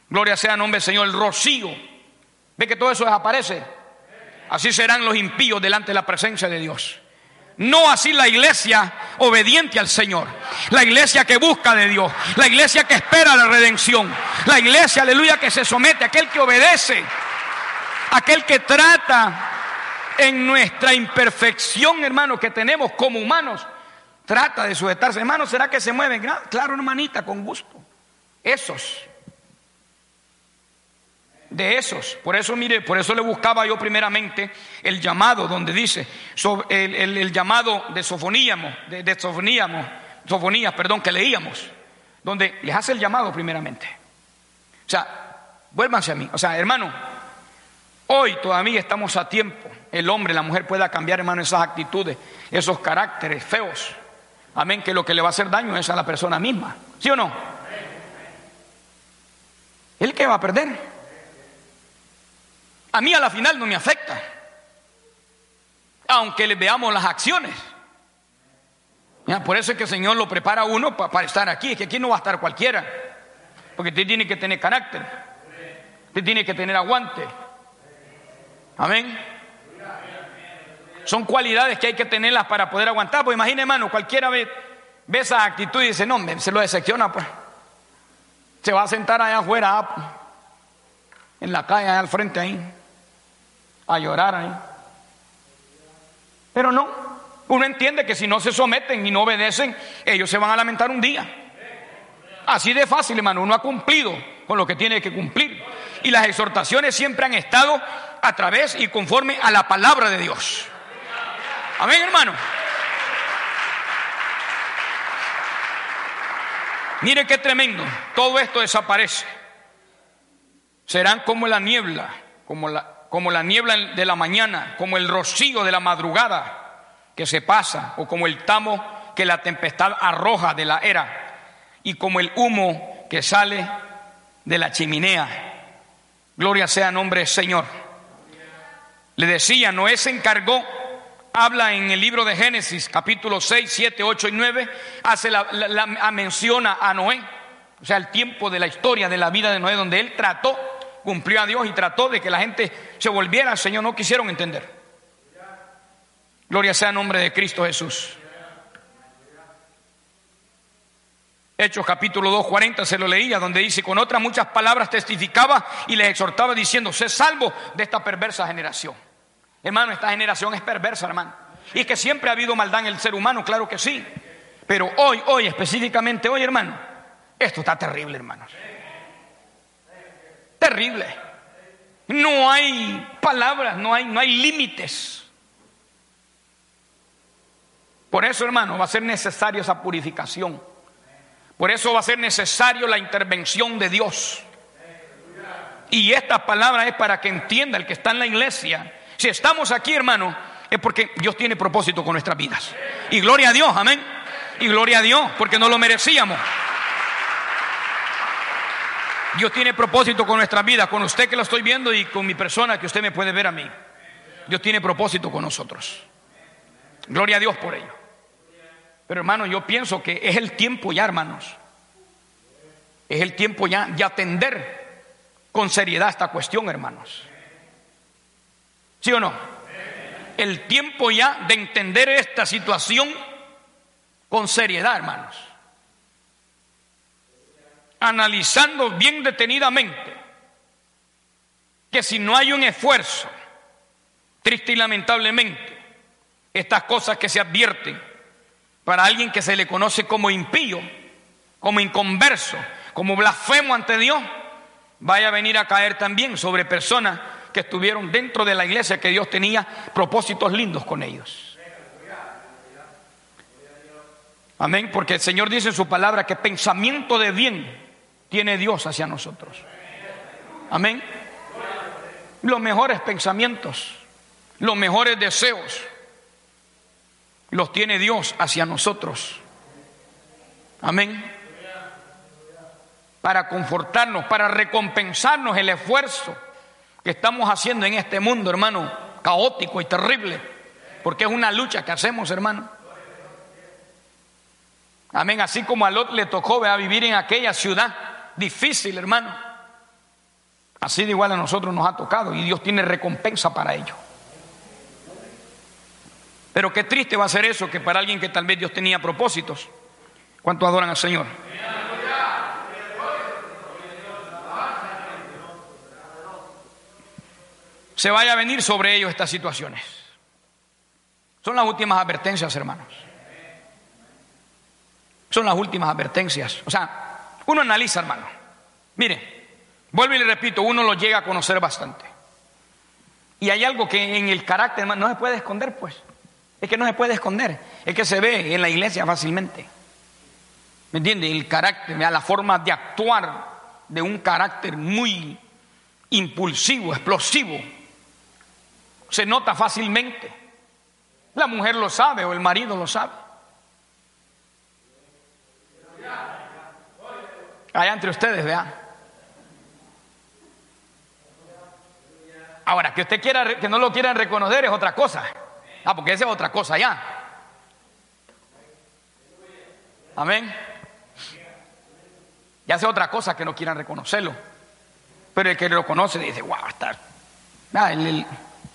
gloria sea nombre del Señor, el rocío. ¿Ve que todo eso desaparece? Así serán los impíos delante de la presencia de Dios. No así la iglesia obediente al Señor. La iglesia que busca de Dios. La iglesia que espera la redención. La iglesia, aleluya, que se somete. Aquel que obedece. Aquel que trata en nuestra imperfección, hermano, que tenemos como humanos. Trata de sujetarse. Hermano, ¿será que se mueven? Claro, hermanita, con gusto. Esos de esos. Por eso, mire, por eso le buscaba yo primeramente el llamado, donde dice, el, llamado de Sofoníamos, de, de Sofoníamos, Sofonías, perdón, que leíamos, donde les hace el llamado primeramente. O sea, vuélvanse a mí. O sea, hermano, hoy todavía estamos a tiempo. El hombre, la mujer pueda cambiar, hermano, esas actitudes, esos caracteres feos. Amén, que lo que le va a hacer daño es a la persona misma. ¿Sí o no? ¿El que va a perder? a mí a la final no me afecta. Aunque le veamos las acciones. por eso es que el Señor lo prepara a uno para, estar aquí. Es que aquí no va a estar cualquiera. Porque usted tiene que tener carácter. Usted tiene que tener aguante. Amén. Son cualidades que hay que tenerlas para poder aguantar. Pues imagine, hermano, cualquiera ve, ve esa actitud y dice, no, se lo decepciona, pues. Se va a sentar allá afuera, ah, pues, en la calle, allá al frente ahí a llorar ahí. Pero no, uno entiende que si no se someten y no obedecen, ellos se van a lamentar un día. Así de fácil, hermano, uno ha cumplido con lo que tiene que cumplir. Y las exhortaciones siempre han estado a través y conforme a la palabra de Dios. Amén, hermano. Mire qué tremendo. Todo esto desaparece. Serán como la niebla, como la, como la niebla de la mañana, como el rocío de la madrugada que se pasa, o como el tamo que la tempestad arroja de la era, y como el humo que sale de la chimenea. Gloria sea nombre del Señor. Le decía, Noé se encargó, habla en el libro de Génesis, capítulo 6, 7, 8 y 9, hace la, la menciona a Noé, o sea, el tiempo de la historia de la vida de Noé, donde él trató cumplió a Dios y trató de que la gente se volviera al Señor, no quisieron entender. Gloria sea el nombre de Cristo Jesús. Hechos capítulo 2, 40 se lo leía, donde dice, con otras muchas palabras testificaba y les exhortaba diciendo, sé salvo de esta perversa generación. Hermano, esta generación es perversa, hermano. Y que siempre ha habido maldad en el ser humano, claro que sí. Pero hoy, hoy, específicamente hoy, hermano, esto está terrible, hermanos terrible. No hay palabras, no hay, no hay límites. Por eso, hermano, va a ser necesario esa purificación. Por eso va a ser necesario la intervención de Dios. Y esta palabra es para que entienda el que está en la iglesia. Si estamos aquí, hermano, es porque Dios tiene propósito con nuestras vidas. Y gloria a Dios, amén. Y gloria a Dios, porque no lo merecíamos. Dios tiene propósito con nuestra vida, con usted que lo estoy viendo y con mi persona que usted me puede ver a mí. Dios tiene propósito con nosotros. Gloria a Dios por ello. Pero hermano, yo pienso que es el tiempo ya, hermanos. Es el tiempo ya de atender con seriedad esta cuestión, hermanos. ¿Sí o no? El tiempo ya de entender esta situación con seriedad, hermanos analizando bien detenidamente que si no hay un esfuerzo, triste y lamentablemente, estas cosas que se advierten para alguien que se le conoce como impío, como inconverso, como blasfemo ante Dios, vaya a venir a caer también sobre personas que estuvieron dentro de la iglesia, que Dios tenía propósitos lindos con ellos. Amén, porque el Señor dice en su palabra que pensamiento de bien tiene Dios hacia nosotros. Amén. Los mejores pensamientos. Los mejores deseos los tiene Dios hacia nosotros. Amén. Para confortarnos, para recompensarnos el esfuerzo que estamos haciendo en este mundo, hermano, caótico y terrible, porque es una lucha que hacemos, hermano. Amén, así como a Lot le tocó vivir en aquella ciudad difícil, hermano. Así de igual a nosotros nos ha tocado y Dios tiene recompensa para ello. Pero qué triste va a ser eso que para alguien que tal vez Dios tenía propósitos. ¿Cuánto adoran al Señor? Se vaya a venir sobre ellos estas situaciones. Son las últimas advertencias, hermanos. Son las últimas advertencias. O sea, uno analiza, hermano. Mire, vuelvo y le repito, uno lo llega a conocer bastante. Y hay algo que en el carácter, hermano, no se puede esconder, pues. Es que no se puede esconder. Es que se ve en la iglesia fácilmente. ¿Me entiende? El carácter, la forma de actuar de un carácter muy impulsivo, explosivo. Se nota fácilmente. La mujer lo sabe o el marido lo sabe. Allá entre ustedes, vean. Ahora, que usted quiera, que no lo quieran reconocer es otra cosa. Ah, porque esa es otra cosa ya. Amén. Ya es otra cosa que no quieran reconocerlo. Pero el que lo conoce dice, wow, está. Ah,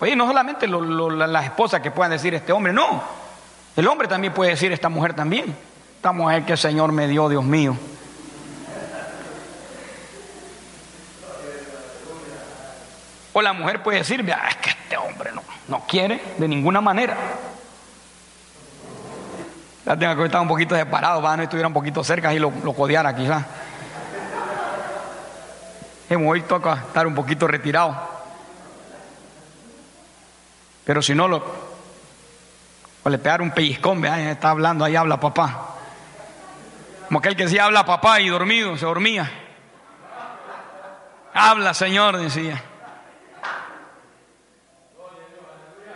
pues no solamente las esposas que puedan decir este hombre, no. El hombre también puede decir esta mujer también. Esta mujer que el Señor me dio, Dios mío. O la mujer puede decir, es que este hombre no, no quiere de ninguna manera. Ya tengo que estar un poquito separado, para no estuviera un poquito cerca y lo, lo codeara quizás. Hoy toca estar un poquito retirado. Pero si no, lo, o le pegar un pellizcón, vea, está hablando, ahí habla papá. Como aquel que decía habla papá y dormido, se dormía. Habla, Señor, decía.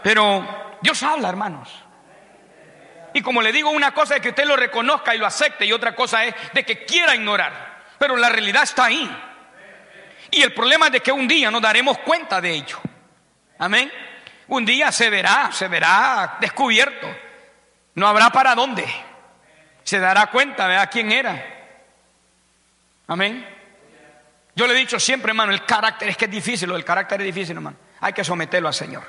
Pero Dios habla, hermanos. Y como le digo, una cosa es que usted lo reconozca y lo acepte y otra cosa es de que quiera ignorar. Pero la realidad está ahí. Y el problema es de que un día nos daremos cuenta de ello. Amén. Un día se verá, se verá descubierto. No habrá para dónde. Se dará cuenta, de quién era. Amén. Yo le he dicho siempre, hermano, el carácter es que es difícil, el carácter es difícil, hermano. Hay que someterlo al Señor.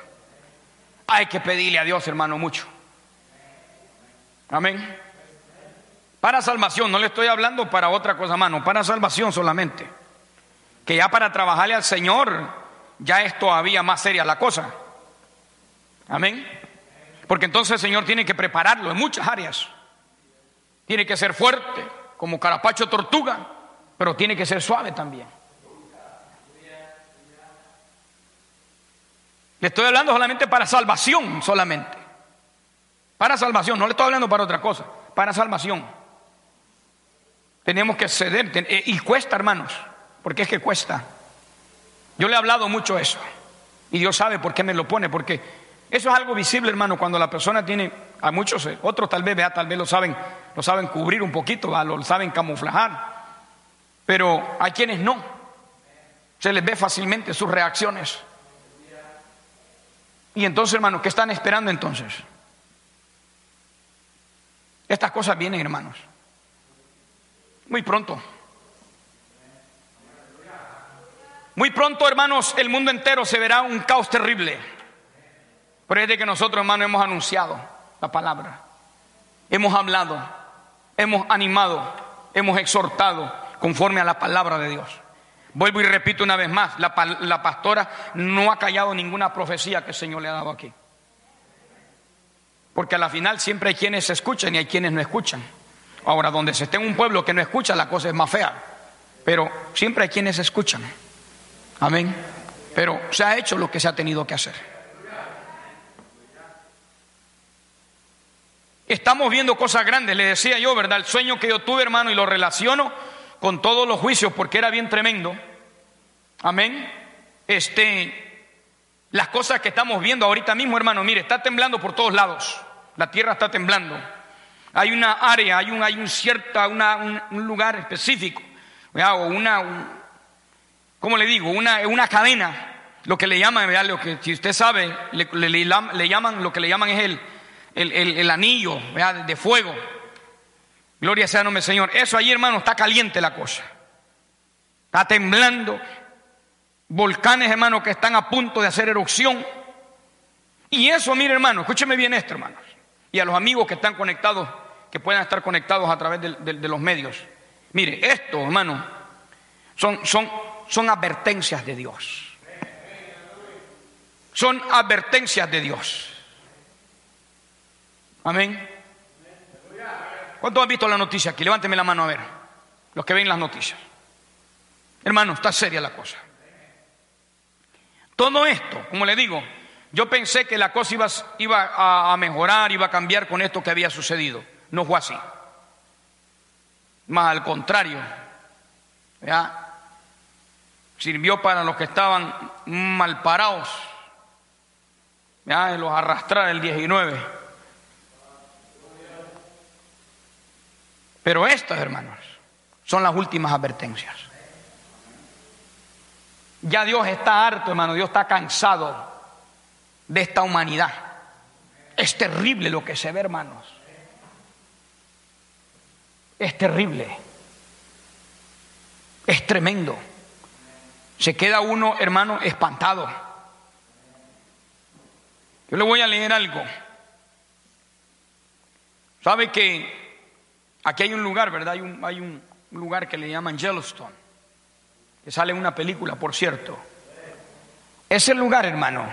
Hay que pedirle a Dios, hermano, mucho. Amén. Para salvación, no le estoy hablando para otra cosa, hermano, para salvación solamente. Que ya para trabajarle al Señor, ya es todavía más seria la cosa. Amén. Porque entonces el Señor tiene que prepararlo en muchas áreas. Tiene que ser fuerte, como carapacho tortuga, pero tiene que ser suave también. Le estoy hablando solamente para salvación, solamente. Para salvación, no le estoy hablando para otra cosa, para salvación. Tenemos que ceder, eh, y cuesta, hermanos, porque es que cuesta. Yo le he hablado mucho eso, y Dios sabe por qué me lo pone, porque eso es algo visible, hermano, cuando la persona tiene, a muchos, eh, otros tal vez, vea, tal vez lo saben, lo saben cubrir un poquito, lo saben camuflajar, pero hay quienes no. Se les ve fácilmente sus reacciones. Y entonces, hermanos, ¿qué están esperando entonces? Estas cosas vienen, hermanos. Muy pronto. Muy pronto, hermanos, el mundo entero se verá un caos terrible. Pero es de que nosotros, hermanos, hemos anunciado la palabra. Hemos hablado, hemos animado, hemos exhortado conforme a la palabra de Dios. Vuelvo y repito una vez más, la, pastora no ha callado ninguna profecía que el Señor le ha dado aquí. Porque a la final siempre hay quienes escuchan y hay quienes no escuchan. Ahora, donde se esté en un pueblo que no escucha, la cosa es más fea. Pero siempre hay quienes escuchan. Amén. Pero se ha hecho lo que se ha tenido que hacer. Estamos viendo cosas grandes, le decía yo, ¿verdad? El sueño que yo tuve, hermano, y lo relaciono con todos los juicios porque era bien tremendo. Amén. Este, Las cosas que estamos viendo ahorita mismo, hermano, mire, está temblando por todos lados. La tierra está temblando. Hay una área, hay un, hay un cierta, un, lugar específico, o una, ¿cómo le digo? Una, una cadena, lo que le llaman, lo que si usted sabe, le, llaman, lo que le llaman es el, el, anillo de fuego. Gloria sea el nombre Señor. Eso ahí, hermano, está caliente la cosa. Está temblando. Volcanes, hermano, que están a punto de hacer erupción. Y eso, mire, hermano, escúcheme bien esto, hermanos. Y a los amigos que están conectados, que puedan estar conectados a través de, los medios. Mire, esto, hermano, son, son, son advertencias de Dios. Son advertencias de Dios. Amén. ¿Cuántos han visto la noticia aquí? Levánteme la mano a ver. Los que ven las noticias. Hermano, está seria la cosa. Todo esto, como le digo, yo pensé que la cosa iba, a, mejorar, iba a cambiar con esto que había sucedido. No fue así. Más al contrario, sirvió para los que estaban mal parados, ¿ya? los arrastrar el 19. Pero estas, hermanos, son las últimas advertencias. Ya Dios está harto, hermano, Dios está cansado de esta humanidad. Es terrible lo que se ve, hermanos. Es terrible. Es tremendo. Se queda uno, hermano, espantado. Yo le voy a leer algo. ¿Sabe que aquí hay un lugar, verdad? Hay un, hay un lugar que le llaman Yellowstone, que sale en una película, por cierto. Ese lugar, hermano,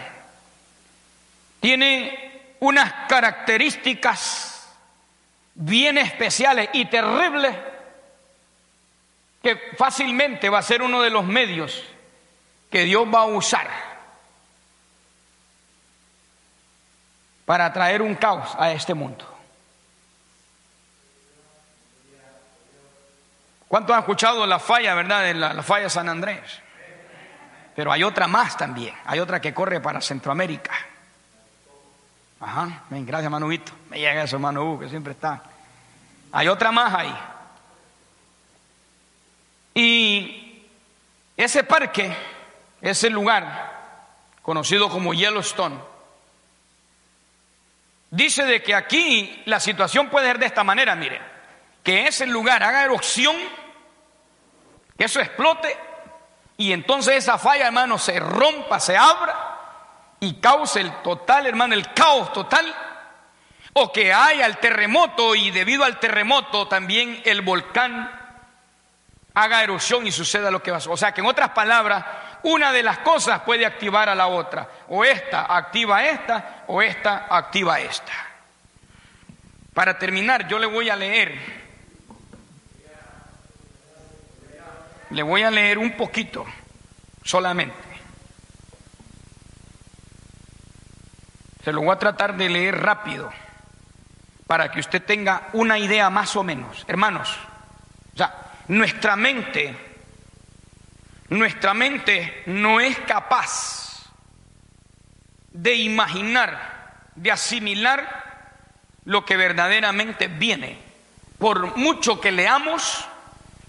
tiene unas características bien especiales y terribles que fácilmente va a ser uno de los medios que Dios va a usar para traer un caos a este mundo. ¿Cuántos han escuchado la falla, verdad, de la, la falla San Andrés? Pero hay otra más también, hay otra que corre para Centroamérica. Ajá, gracias Manuito. Me llega eso, Manu, que siempre está. Hay otra más ahí. Y ese parque, ese lugar, conocido como Yellowstone, dice de que aquí la situación puede ser de esta manera, miren, que ese lugar haga erupción, que eso explote, y entonces esa falla, hermano, se rompa, se abra, y cause el total, hermano, el caos total, o que haya el terremoto y debido al terremoto también el volcán haga erupción y suceda lo que a O sea que en otras palabras, una de las cosas puede activar a la otra. O esta activa esta, o esta activa esta. Para terminar, yo le voy a leer. Le voy a leer un poquito solamente. Se lo voy a tratar de leer rápido para que usted tenga una idea más o menos. Hermanos, o sea, nuestra mente, nuestra mente no es capaz de imaginar, de asimilar lo que verdaderamente viene. Por mucho que leamos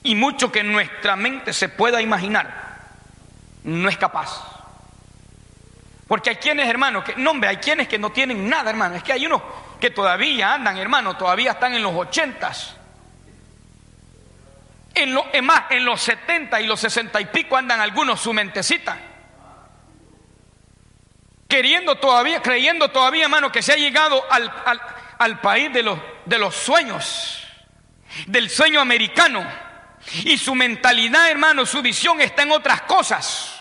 y mucho que nuestra mente se pueda imaginar, no es capaz. Porque hay quienes, hermano, que, no hay quienes que no tienen nada, hermano. Es que hay unos que todavía andan, hermano, todavía están en los ochentas. En lo, más, en los setenta y los sesenta y pico andan algunos su mentecita. Queriendo todavía, creyendo todavía, hermano, que se ha llegado al, al país de los, de los sueños, del sueño americano. Y su mentalidad, hermano, su visión está en otras cosas.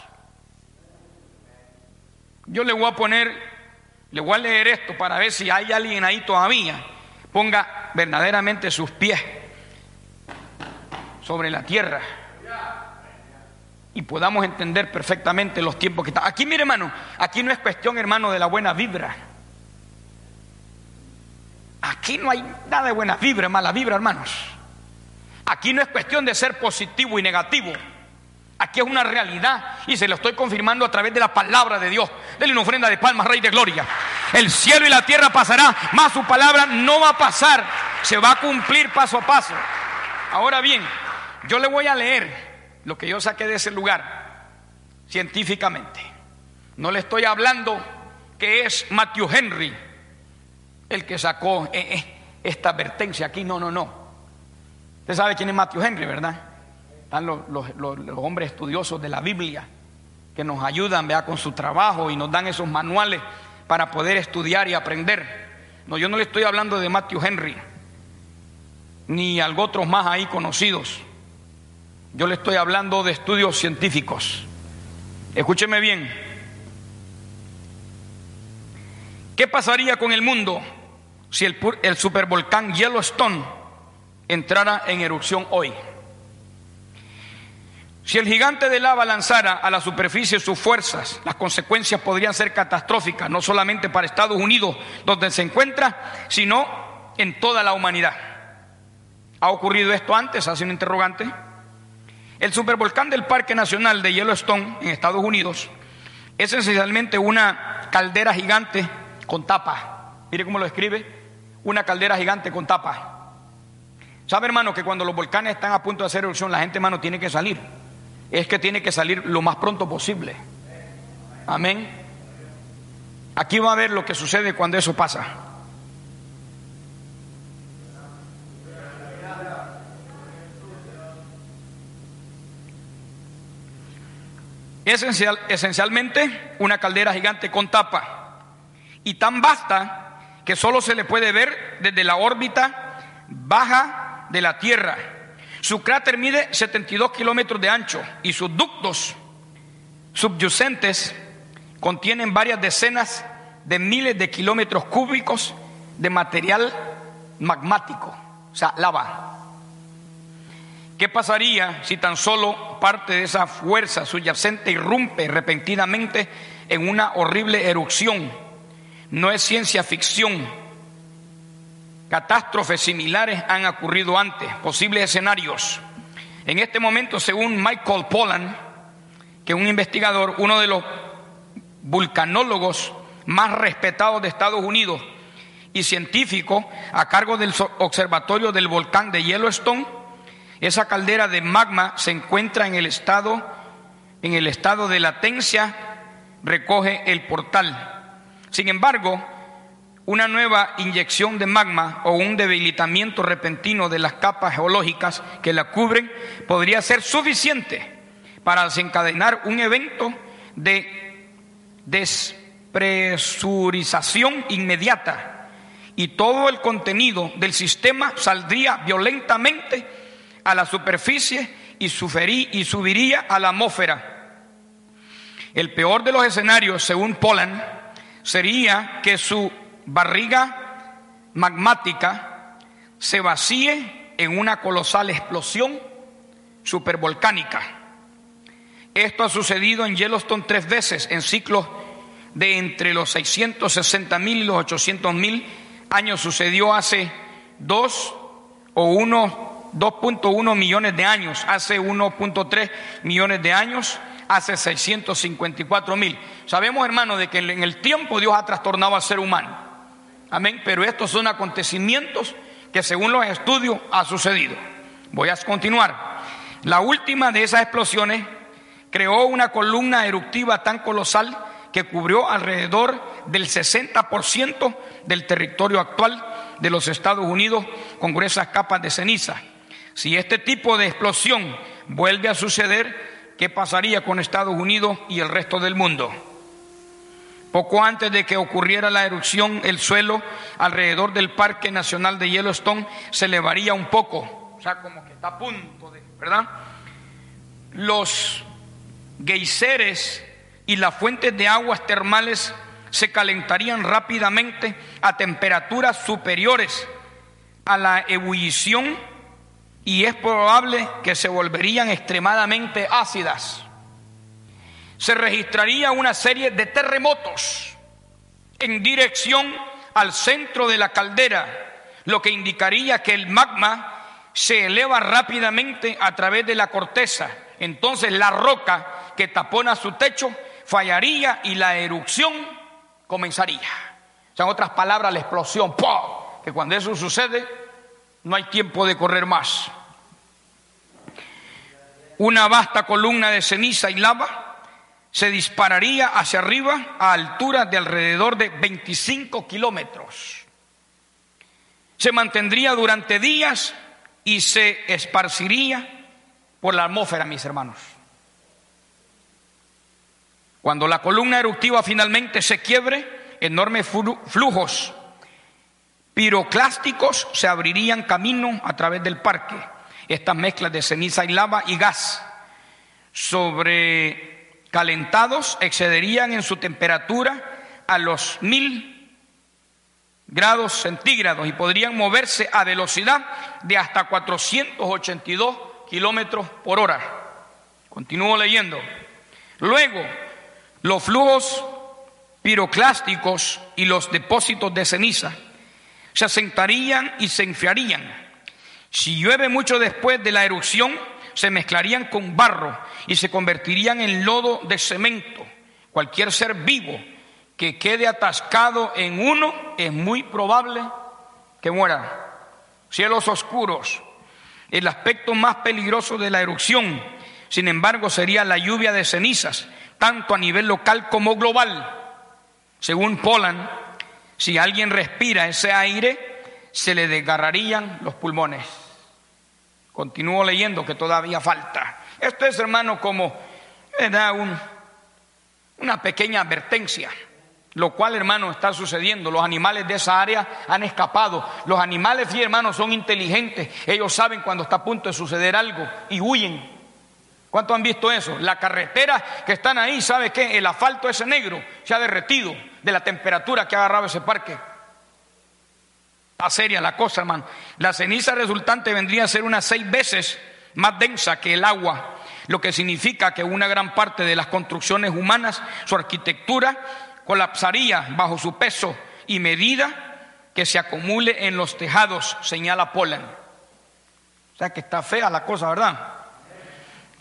Yo le voy a poner, le voy a leer esto para ver si hay alguien ahí todavía. Ponga verdaderamente sus pies sobre la tierra y podamos entender perfectamente los tiempos que están. Aquí, mire, hermano, aquí no es cuestión, hermano, de la buena vibra. Aquí no hay nada de buena vibra, mala vibra, hermanos. Aquí no es cuestión de ser positivo y negativo. Aquí es una realidad y se lo estoy confirmando a través de la palabra de Dios. Denle una ofrenda de palmas, Rey de Gloria. El cielo y la tierra pasará, más su palabra no va a pasar. Se va a cumplir paso a paso. Ahora bien, yo le voy a leer lo que yo saqué de ese lugar científicamente. No le estoy hablando que es Matthew Henry el que sacó eh, eh, esta advertencia aquí. No, no, no. Usted sabe quién es Matthew Henry, ¿verdad? Están los, hombres estudiosos de la Biblia que nos ayudan ¿verdad? con su trabajo y nos dan esos manuales para poder estudiar y aprender. No, yo no le estoy hablando de Matthew Henry, ni algo otros más ahí conocidos. Yo le estoy hablando de estudios científicos. Escúcheme bien. ¿Qué pasaría con el mundo si el, el supervolcán Yellowstone entrara en erupción hoy? Si el gigante de lava lanzara a la superficie sus fuerzas, las consecuencias podrían ser catastróficas, no solamente para Estados Unidos, donde se encuentra, sino en toda la humanidad. ¿Ha ocurrido esto antes? Hace un interrogante. El supervolcán del Parque Nacional de Yellowstone, en Estados Unidos, es esencialmente una caldera gigante con tapa. Mire cómo lo escribe, una caldera gigante con tapa. ¿Sabe, hermano, que cuando los volcanes están a punto de hacer erupción, la gente, hermano, tiene que salir? Es que tiene que salir lo más pronto posible. Amén. Aquí va a ver lo que sucede cuando eso pasa. Esencial, esencialmente una caldera gigante con tapa y tan vasta que solo se le puede ver desde la órbita baja de la Tierra. Su cráter mide 72 kilómetros de ancho y sus ductos subyacentes contienen varias decenas de miles de kilómetros cúbicos de material magmático, o sea, lava. ¿Qué pasaría si tan solo parte de esa fuerza subyacente irrumpe repentinamente en una horrible erupción? No es ciencia ficción. Catástrofes similares han ocurrido antes, posibles escenarios. En este momento, según Michael Pollan, que es un investigador, uno de los vulcanólogos más respetados de Estados Unidos y científico a cargo del Observatorio del Volcán de Yellowstone, esa caldera de magma se encuentra en el estado, en el estado de latencia, recoge el portal. Sin embargo, una nueva inyección de magma o un debilitamiento repentino de las capas geológicas que la cubren podría ser suficiente para desencadenar un evento de despresurización inmediata y todo el contenido del sistema saldría violentamente a la superficie y, y subiría a la atmósfera. El peor de los escenarios, según Poland, sería que su barriga magmática se vacíe en una colosal explosión supervolcánica. Esto ha sucedido en Yellowstone tres veces en ciclos de entre los 660 mil y los 800 mil años. Sucedió hace dos o uno 2.1 millones de años, hace 1.3 millones de años, hace 654 mil. Sabemos, hermano, de que en el tiempo Dios ha trastornado al ser humano. Amén. Pero estos son acontecimientos que según los estudios ha sucedido. Voy a continuar. La última de esas explosiones creó una columna eruptiva tan colosal que cubrió alrededor del 60% del territorio actual de los Estados Unidos con gruesas capas de ceniza. Si este tipo de explosión vuelve a suceder, ¿qué pasaría con Estados Unidos y el resto del mundo? Poco antes de que ocurriera la erupción, el suelo alrededor del Parque Nacional de Yellowstone se elevaría un poco, o sea, como que está a punto de, ¿verdad? Los geyseres y las fuentes de aguas termales se calentarían rápidamente a temperaturas superiores a la ebullición y es probable que se volverían extremadamente ácidas. Se registraría una serie de terremotos en dirección al centro de la caldera, lo que indicaría que el magma se eleva rápidamente a través de la corteza, entonces la roca que tapona su techo fallaría y la erupción comenzaría. O sea, en otras palabras, la explosión, ¡pum! que cuando eso sucede, no hay tiempo de correr más. Una vasta columna de ceniza y lava se dispararía hacia arriba a altura de alrededor de 25 kilómetros. Se mantendría durante días y se esparciría por la atmósfera, mis hermanos. Cuando la columna eruptiva finalmente se quiebre, enormes flujos piroclásticos se abrirían camino a través del parque. Estas mezclas de ceniza y lava y gas sobrecalentados excederían en su temperatura a los mil grados centígrados y podrían moverse a velocidad de hasta 482 kilómetros por hora. Continúo leyendo. Luego, los flujos piroclásticos y los depósitos de ceniza se asentarían y se enfriarían. Si llueve mucho después de la erupción, se mezclarían con barro y se convertirían en lodo de cemento. Cualquier ser vivo que quede atascado en uno es muy probable que muera. Cielos oscuros, el aspecto más peligroso de la erupción, sin embargo, sería la lluvia de cenizas, tanto a nivel local como global. Según Poland, si alguien respira ese aire, se le desgarrarían los pulmones. Continúo leyendo que todavía falta. Esto es, hermano, como da un, una pequeña advertencia. Lo cual, hermano, está sucediendo. Los animales de esa área han escapado. Los animales, sí, hermano, son inteligentes. Ellos saben cuando está a punto de suceder algo y huyen. ¿Cuántos han visto eso? La carretera que están ahí, ¿sabe qué? El asfalto ese negro se ha derretido de la temperatura que ha agarrado ese parque. Está seria la cosa, hermano. La ceniza resultante vendría a ser unas seis veces más densa que el agua, lo que significa que una gran parte de las construcciones humanas, su arquitectura, colapsaría bajo su peso y medida que se acumule en los tejados, señala Polen. O sea que está fea la cosa, ¿verdad?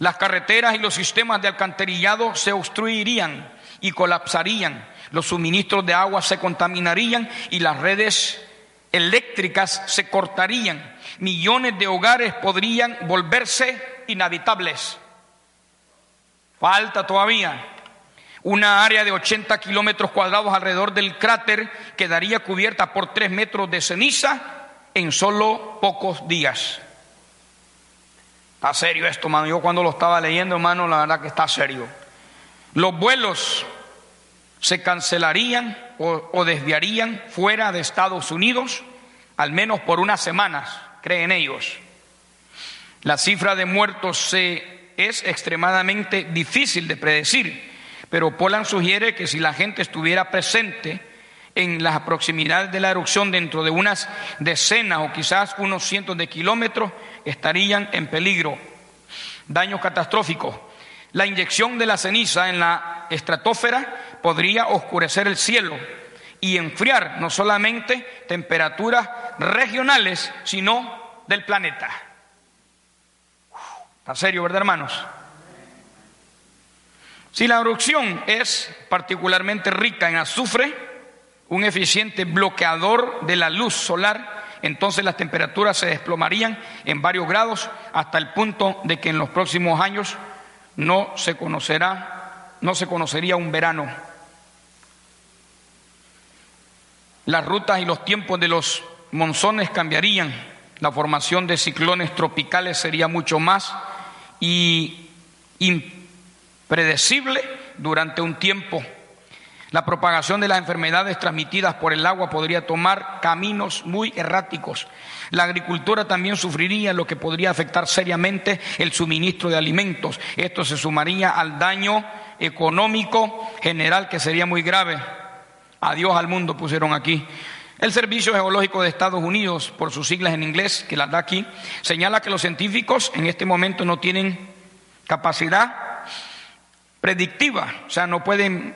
Las carreteras y los sistemas de alcantarillado se obstruirían y colapsarían, los suministros de agua se contaminarían y las redes eléctricas se cortarían, millones de hogares podrían volverse inhabitables. Falta todavía. Una área de 80 kilómetros cuadrados alrededor del cráter quedaría cubierta por 3 metros de ceniza en solo pocos días. Está serio esto, hermano. Yo cuando lo estaba leyendo, hermano, la verdad que está serio. Los vuelos se cancelarían o, desviarían fuera de Estados Unidos, al menos por unas semanas, creen ellos. La cifra de muertos se, es extremadamente difícil de predecir pero Polan sugiere que si la gente estuviera presente en las proximidades de la erupción dentro de unas decenas o quizás unos cientos de kilómetros, estarían en peligro. Daños catastróficos. La inyección de la ceniza en la estratosfera podría oscurecer el cielo y enfriar no solamente temperaturas regionales, sino del planeta. Está serio, ¿verdad, hermanos? Si la erupción es particularmente rica en azufre, un eficiente bloqueador de la luz solar, entonces las temperaturas se desplomarían en varios grados hasta el punto de que en los próximos años no se conocerá, no se conocería un verano. Las rutas y los tiempos de los monzones cambiarían, la formación de ciclones tropicales sería mucho más y predecible durante un tiempo. La propagación de las enfermedades transmitidas por el agua podría tomar caminos muy erráticos. La agricultura también sufriría, lo que podría afectar seriamente el suministro de alimentos. Esto se sumaría al daño económico general que sería muy grave. Adiós al mundo pusieron aquí. El Servicio Geológico de Estados Unidos, por sus siglas en inglés, que las da aquí, señala que los científicos en este momento no tienen capacidad predictiva, o sea, no pueden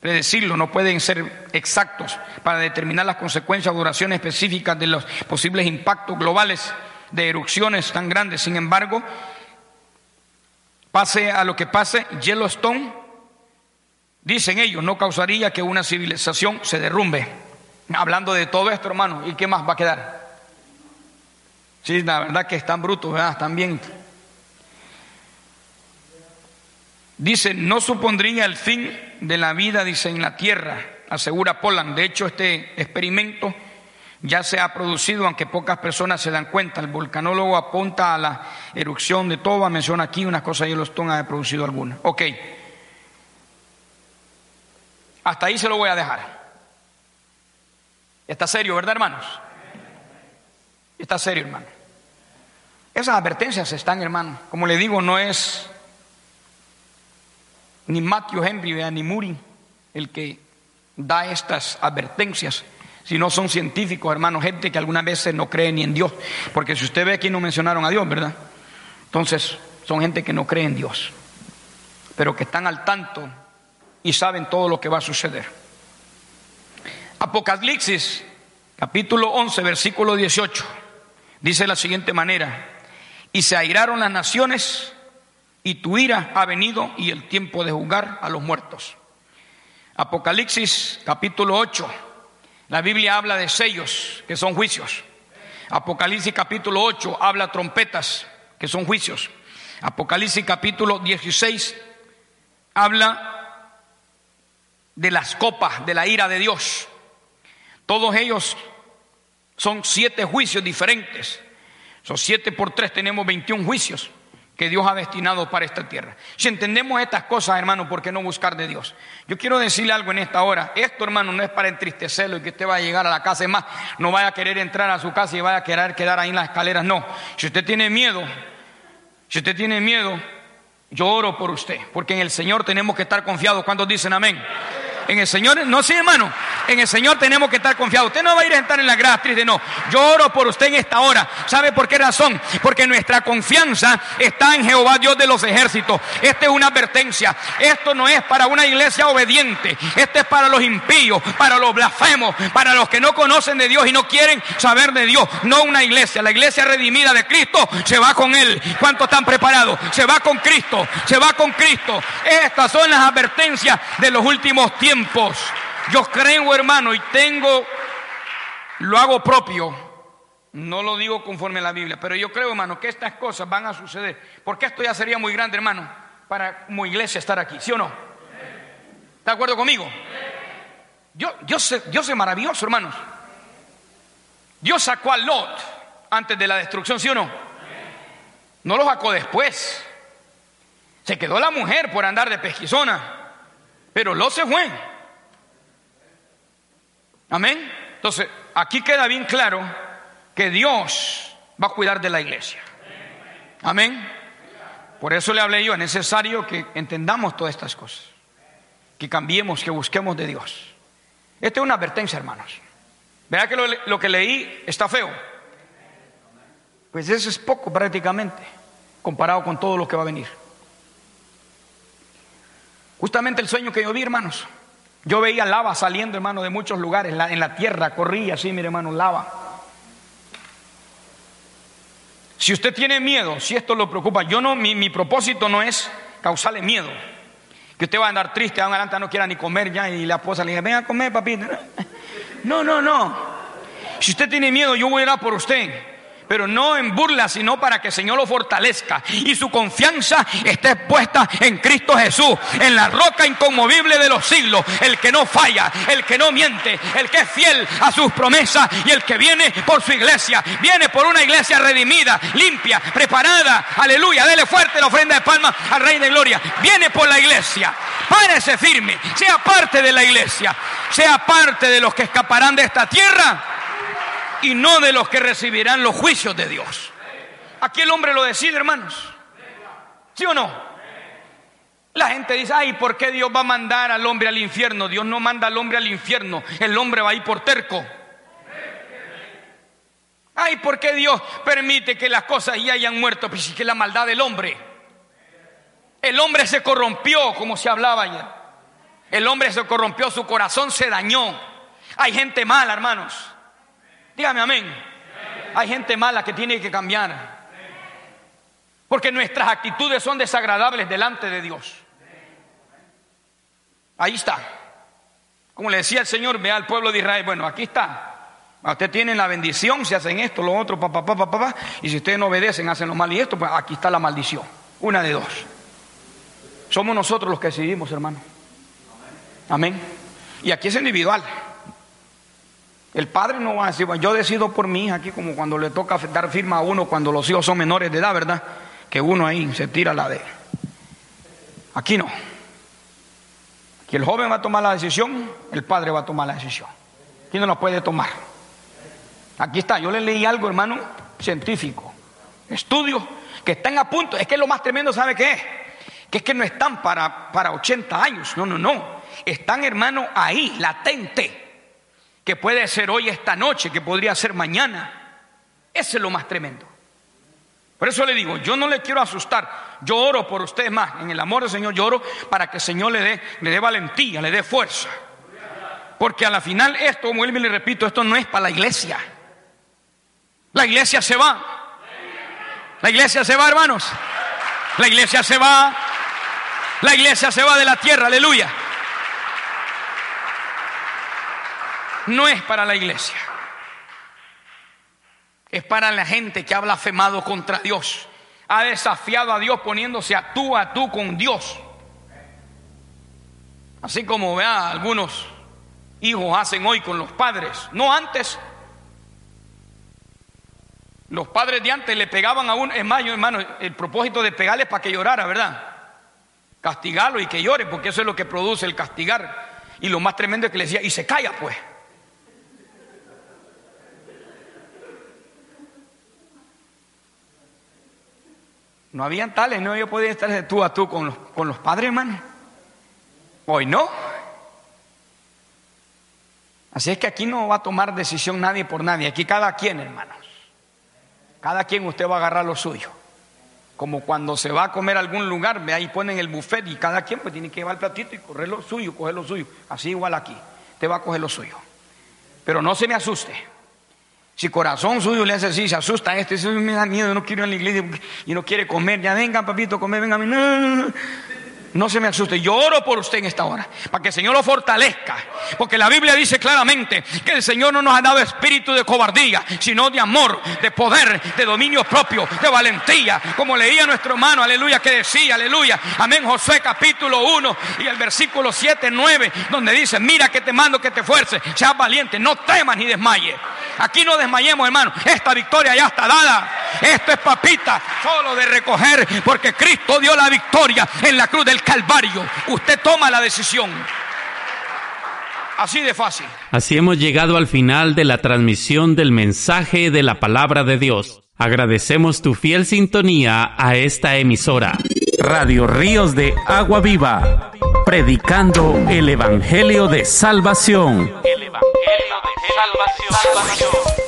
predecirlo, no pueden ser exactos para determinar las consecuencias o duraciones específicas de los posibles impactos globales de erupciones tan grandes. Sin embargo, Pase a lo que pase, Yellowstone, dicen ellos, no causaría que una civilización se derrumbe. Hablando de todo esto, hermano, ¿y qué más va a quedar? Sí, la verdad que están brutos, ¿verdad? Están bien. Dice, no supondría el fin de la vida, dice, en la tierra, asegura Poland. De hecho, este experimento ya se ha producido, aunque pocas personas se dan cuenta. El volcanólogo apunta a la erupción de Toba, menciona aquí unas cosas y Yellowstone ha producido algunas. Ok. Hasta ahí se lo voy a dejar. Está serio, ¿verdad, hermanos? Está serio, hermano. Esas advertencias están, hermano. Como le digo, no es ni Matthew Henry ni Muri el que da estas advertencias si no son científicos, hermanos, gente que algunas veces no cree ni en Dios. Porque si usted ve aquí no mencionaron a Dios, ¿verdad? Entonces, son gente que no cree en Dios, pero que están al tanto y saben todo lo que va a suceder. Apocalipsis, capítulo 11, versículo 18, dice de la siguiente manera, y se airaron las naciones y tu ira ha venido y el tiempo de juzgar a los muertos. Apocalipsis capítulo 8, la Biblia habla de sellos, que son juicios. Apocalipsis capítulo 8 habla trompetas, que son juicios. Apocalipsis capítulo 16 habla de las copas de la ira de Dios. Todos ellos son siete juicios diferentes. Son siete por tres, tenemos 21 juicios que Dios ha destinado para esta tierra. Si entendemos estas cosas, hermano, ¿por qué no buscar de Dios? Yo quiero decirle algo en esta hora. Esto, hermano, no es para entristecerlo y que usted vaya a llegar a la casa. Es más, no vaya a querer entrar a su casa y vaya a querer quedar ahí en las escaleras. No. Si usted tiene miedo, si usted tiene miedo, yo oro por usted. Porque en el Señor tenemos que estar confiados. ¿Cuántos dicen amén? En el Señor, no sí, hermano, en el Señor tenemos que estar confiados. Usted no va a ir a estar en la gradas triste, no. Yo oro por usted en esta hora. ¿Sabe por qué razón? Porque nuestra confianza está en Jehová, Dios de los ejércitos. Esta es una advertencia. Esto no es para una iglesia obediente. Esto es para los impíos, para los blasfemos, para los que no conocen de Dios y no quieren saber de Dios. No una iglesia. La iglesia redimida de Cristo se va con Él. ¿Cuántos están preparados? Se va con Cristo. Se va con Cristo. Estas son las advertencias de los últimos tiempos. Yo creo, hermano, y tengo, lo hago propio. No lo digo conforme a la Biblia, pero yo creo, hermano, que estas cosas van a suceder. Porque esto ya sería muy grande, hermano, para como iglesia estar aquí, ¿sí o no? ¿Está de acuerdo conmigo? Dios, Dios, Dios es maravilloso, hermanos. Dios sacó a Lot antes de la destrucción, ¿sí o no? No lo sacó después. Se quedó la mujer por andar de pesquisona. Pero Lot se fue. Amén. Entonces, aquí queda bien claro que Dios va a cuidar de la iglesia. Amén. Por eso le hablé yo, es necesario que entendamos todas estas cosas, que cambiemos, que busquemos de Dios. Esta es una advertencia, hermanos. ¿Verdad que lo, lo que leí está feo? Pues eso es poco prácticamente, comparado con todo lo que va a venir. Justamente el sueño que yo vi, hermanos. Yo veía lava saliendo, hermano, de muchos lugares. en la tierra corría así, mire, hermano, lava. Si usted tiene miedo, si esto lo preocupa, yo no, mi, propósito no es causarle miedo. Que usted va a andar triste, adelante no quiera ni comer ya y la esposa le dice, venga a comer, papito. No, no, no. Si usted tiene miedo, yo voy a ir por usted pero no en burla, sino para que el Señor lo fortalezca y su confianza esté puesta en Cristo Jesús, en la roca inconmovible de los siglos, el que no falla, el que no miente, el que es fiel a sus promesas y el que viene por su iglesia, viene por una iglesia redimida, limpia, preparada, aleluya, dele fuerte la ofrenda de palma al Rey de Gloria, viene por la iglesia, párese firme, sea parte de la iglesia, sea parte de los que escaparán de esta tierra y no de los que recibirán los juicios de Dios. Aquí el hombre lo decide, hermanos. ¿Sí o no? La gente dice, ay, ¿por qué Dios va a mandar al hombre al infierno? Dios no manda al hombre al infierno, el hombre va a ir por terco. Ay, ¿por qué Dios permite que las cosas ya hayan muerto? Pues es que la maldad del hombre. El hombre se corrompió, como se hablaba ayer. El hombre se corrompió, su corazón se dañó. Hay gente mala, hermanos. Dígame amén. Hay gente mala que tiene que cambiar. Porque nuestras actitudes son desagradables delante de Dios. Ahí está. Como le decía el Señor, ve al pueblo de Israel, bueno, aquí está. Ustedes tienen la bendición, si hacen esto, lo otro, papá, papá, papá, y si ustedes no obedecen, hacen lo mal y esto, pues aquí está la maldición. Una de dos. Somos nosotros los que decidimos, hermano. Amén. Y aquí es individual. El padre no va a decir, bueno, yo decido por mi hija aquí, como cuando le toca dar firma a uno cuando los hijos son menores de edad, ¿verdad? Que uno ahí se tira la de. Aquí no. Aquí el joven va a tomar la decisión, el padre va a tomar la decisión. ¿Quién no la puede tomar? Aquí está, yo le leí algo, hermano, científico. Estudios que están a punto. Es que lo más tremendo, ¿sabe qué es? Que es que no están para, para 80 años. No, no, no. Están, hermano, ahí, latente. Que puede ser hoy, esta noche, que podría ser mañana. Ese es lo más tremendo. Por eso le digo, yo no le quiero asustar. Yo oro por ustedes más. En el amor del Señor, yo oro para que el Señor le dé, le dé valentía, le dé fuerza. Porque a la final esto, él me le repito, esto no es para la iglesia. La iglesia se va. La iglesia se va, hermanos. La iglesia se va. La iglesia se va de la tierra, aleluya. No es para la iglesia. Es para la gente que ha blasfemado contra Dios. Ha desafiado a Dios poniéndose a tú a tú con Dios. Así como vea algunos hijos hacen hoy con los padres. No antes, los padres de antes le pegaban a un, es hermano, el propósito de pegarle es para que llorara, ¿verdad? Castigarlo y que llore, porque eso es lo que produce el castigar. Y lo más tremendo es que le decía, y se calla pues. No habían tales, no yo podía estar de tú a tú con los, con los padres, hermano. Hoy no. Así es que aquí no va a tomar decisión nadie por nadie, aquí cada quien, hermano. Cada quien usted va a agarrar lo suyo. Como cuando se va a comer a algún lugar, ve ahí ponen el buffet y cada quien pues tiene que llevar el platito y correr lo suyo, coger lo suyo. Así igual aquí. Usted va a coger lo suyo. Pero no se me asuste. Si corazón suyo le hace así, se asusta este, me da miedo, no quiero ir a la iglesia y no quiere comer, ya vengan papito, comer, vengan a mí. no, no se me asuste, yo oro por usted en esta hora, para que el Señor lo fortalezca. Porque la Biblia dice claramente que el Señor no nos ha dado espíritu de cobardía, sino de amor, de poder, de dominio propio, de valentía. Como leía nuestro hermano, aleluya, que decía, aleluya, amén, Josué capítulo 1 y el versículo 7, 9, donde dice, mira que te mando que te fuerces, seas valiente, no temas ni desmayes. Aquí no desmayemos, hermano, esta victoria ya está dada. Esto es papita, solo de recoger, porque Cristo dio la victoria en la cruz del Calvario. Usted toma la decisión. Así de fácil. Así hemos llegado al final de la transmisión del mensaje de la palabra de Dios. Agradecemos tu fiel sintonía a esta emisora. Radio Ríos de Agua Viva, predicando el Evangelio de Salvación. El Evangelio de Salvación.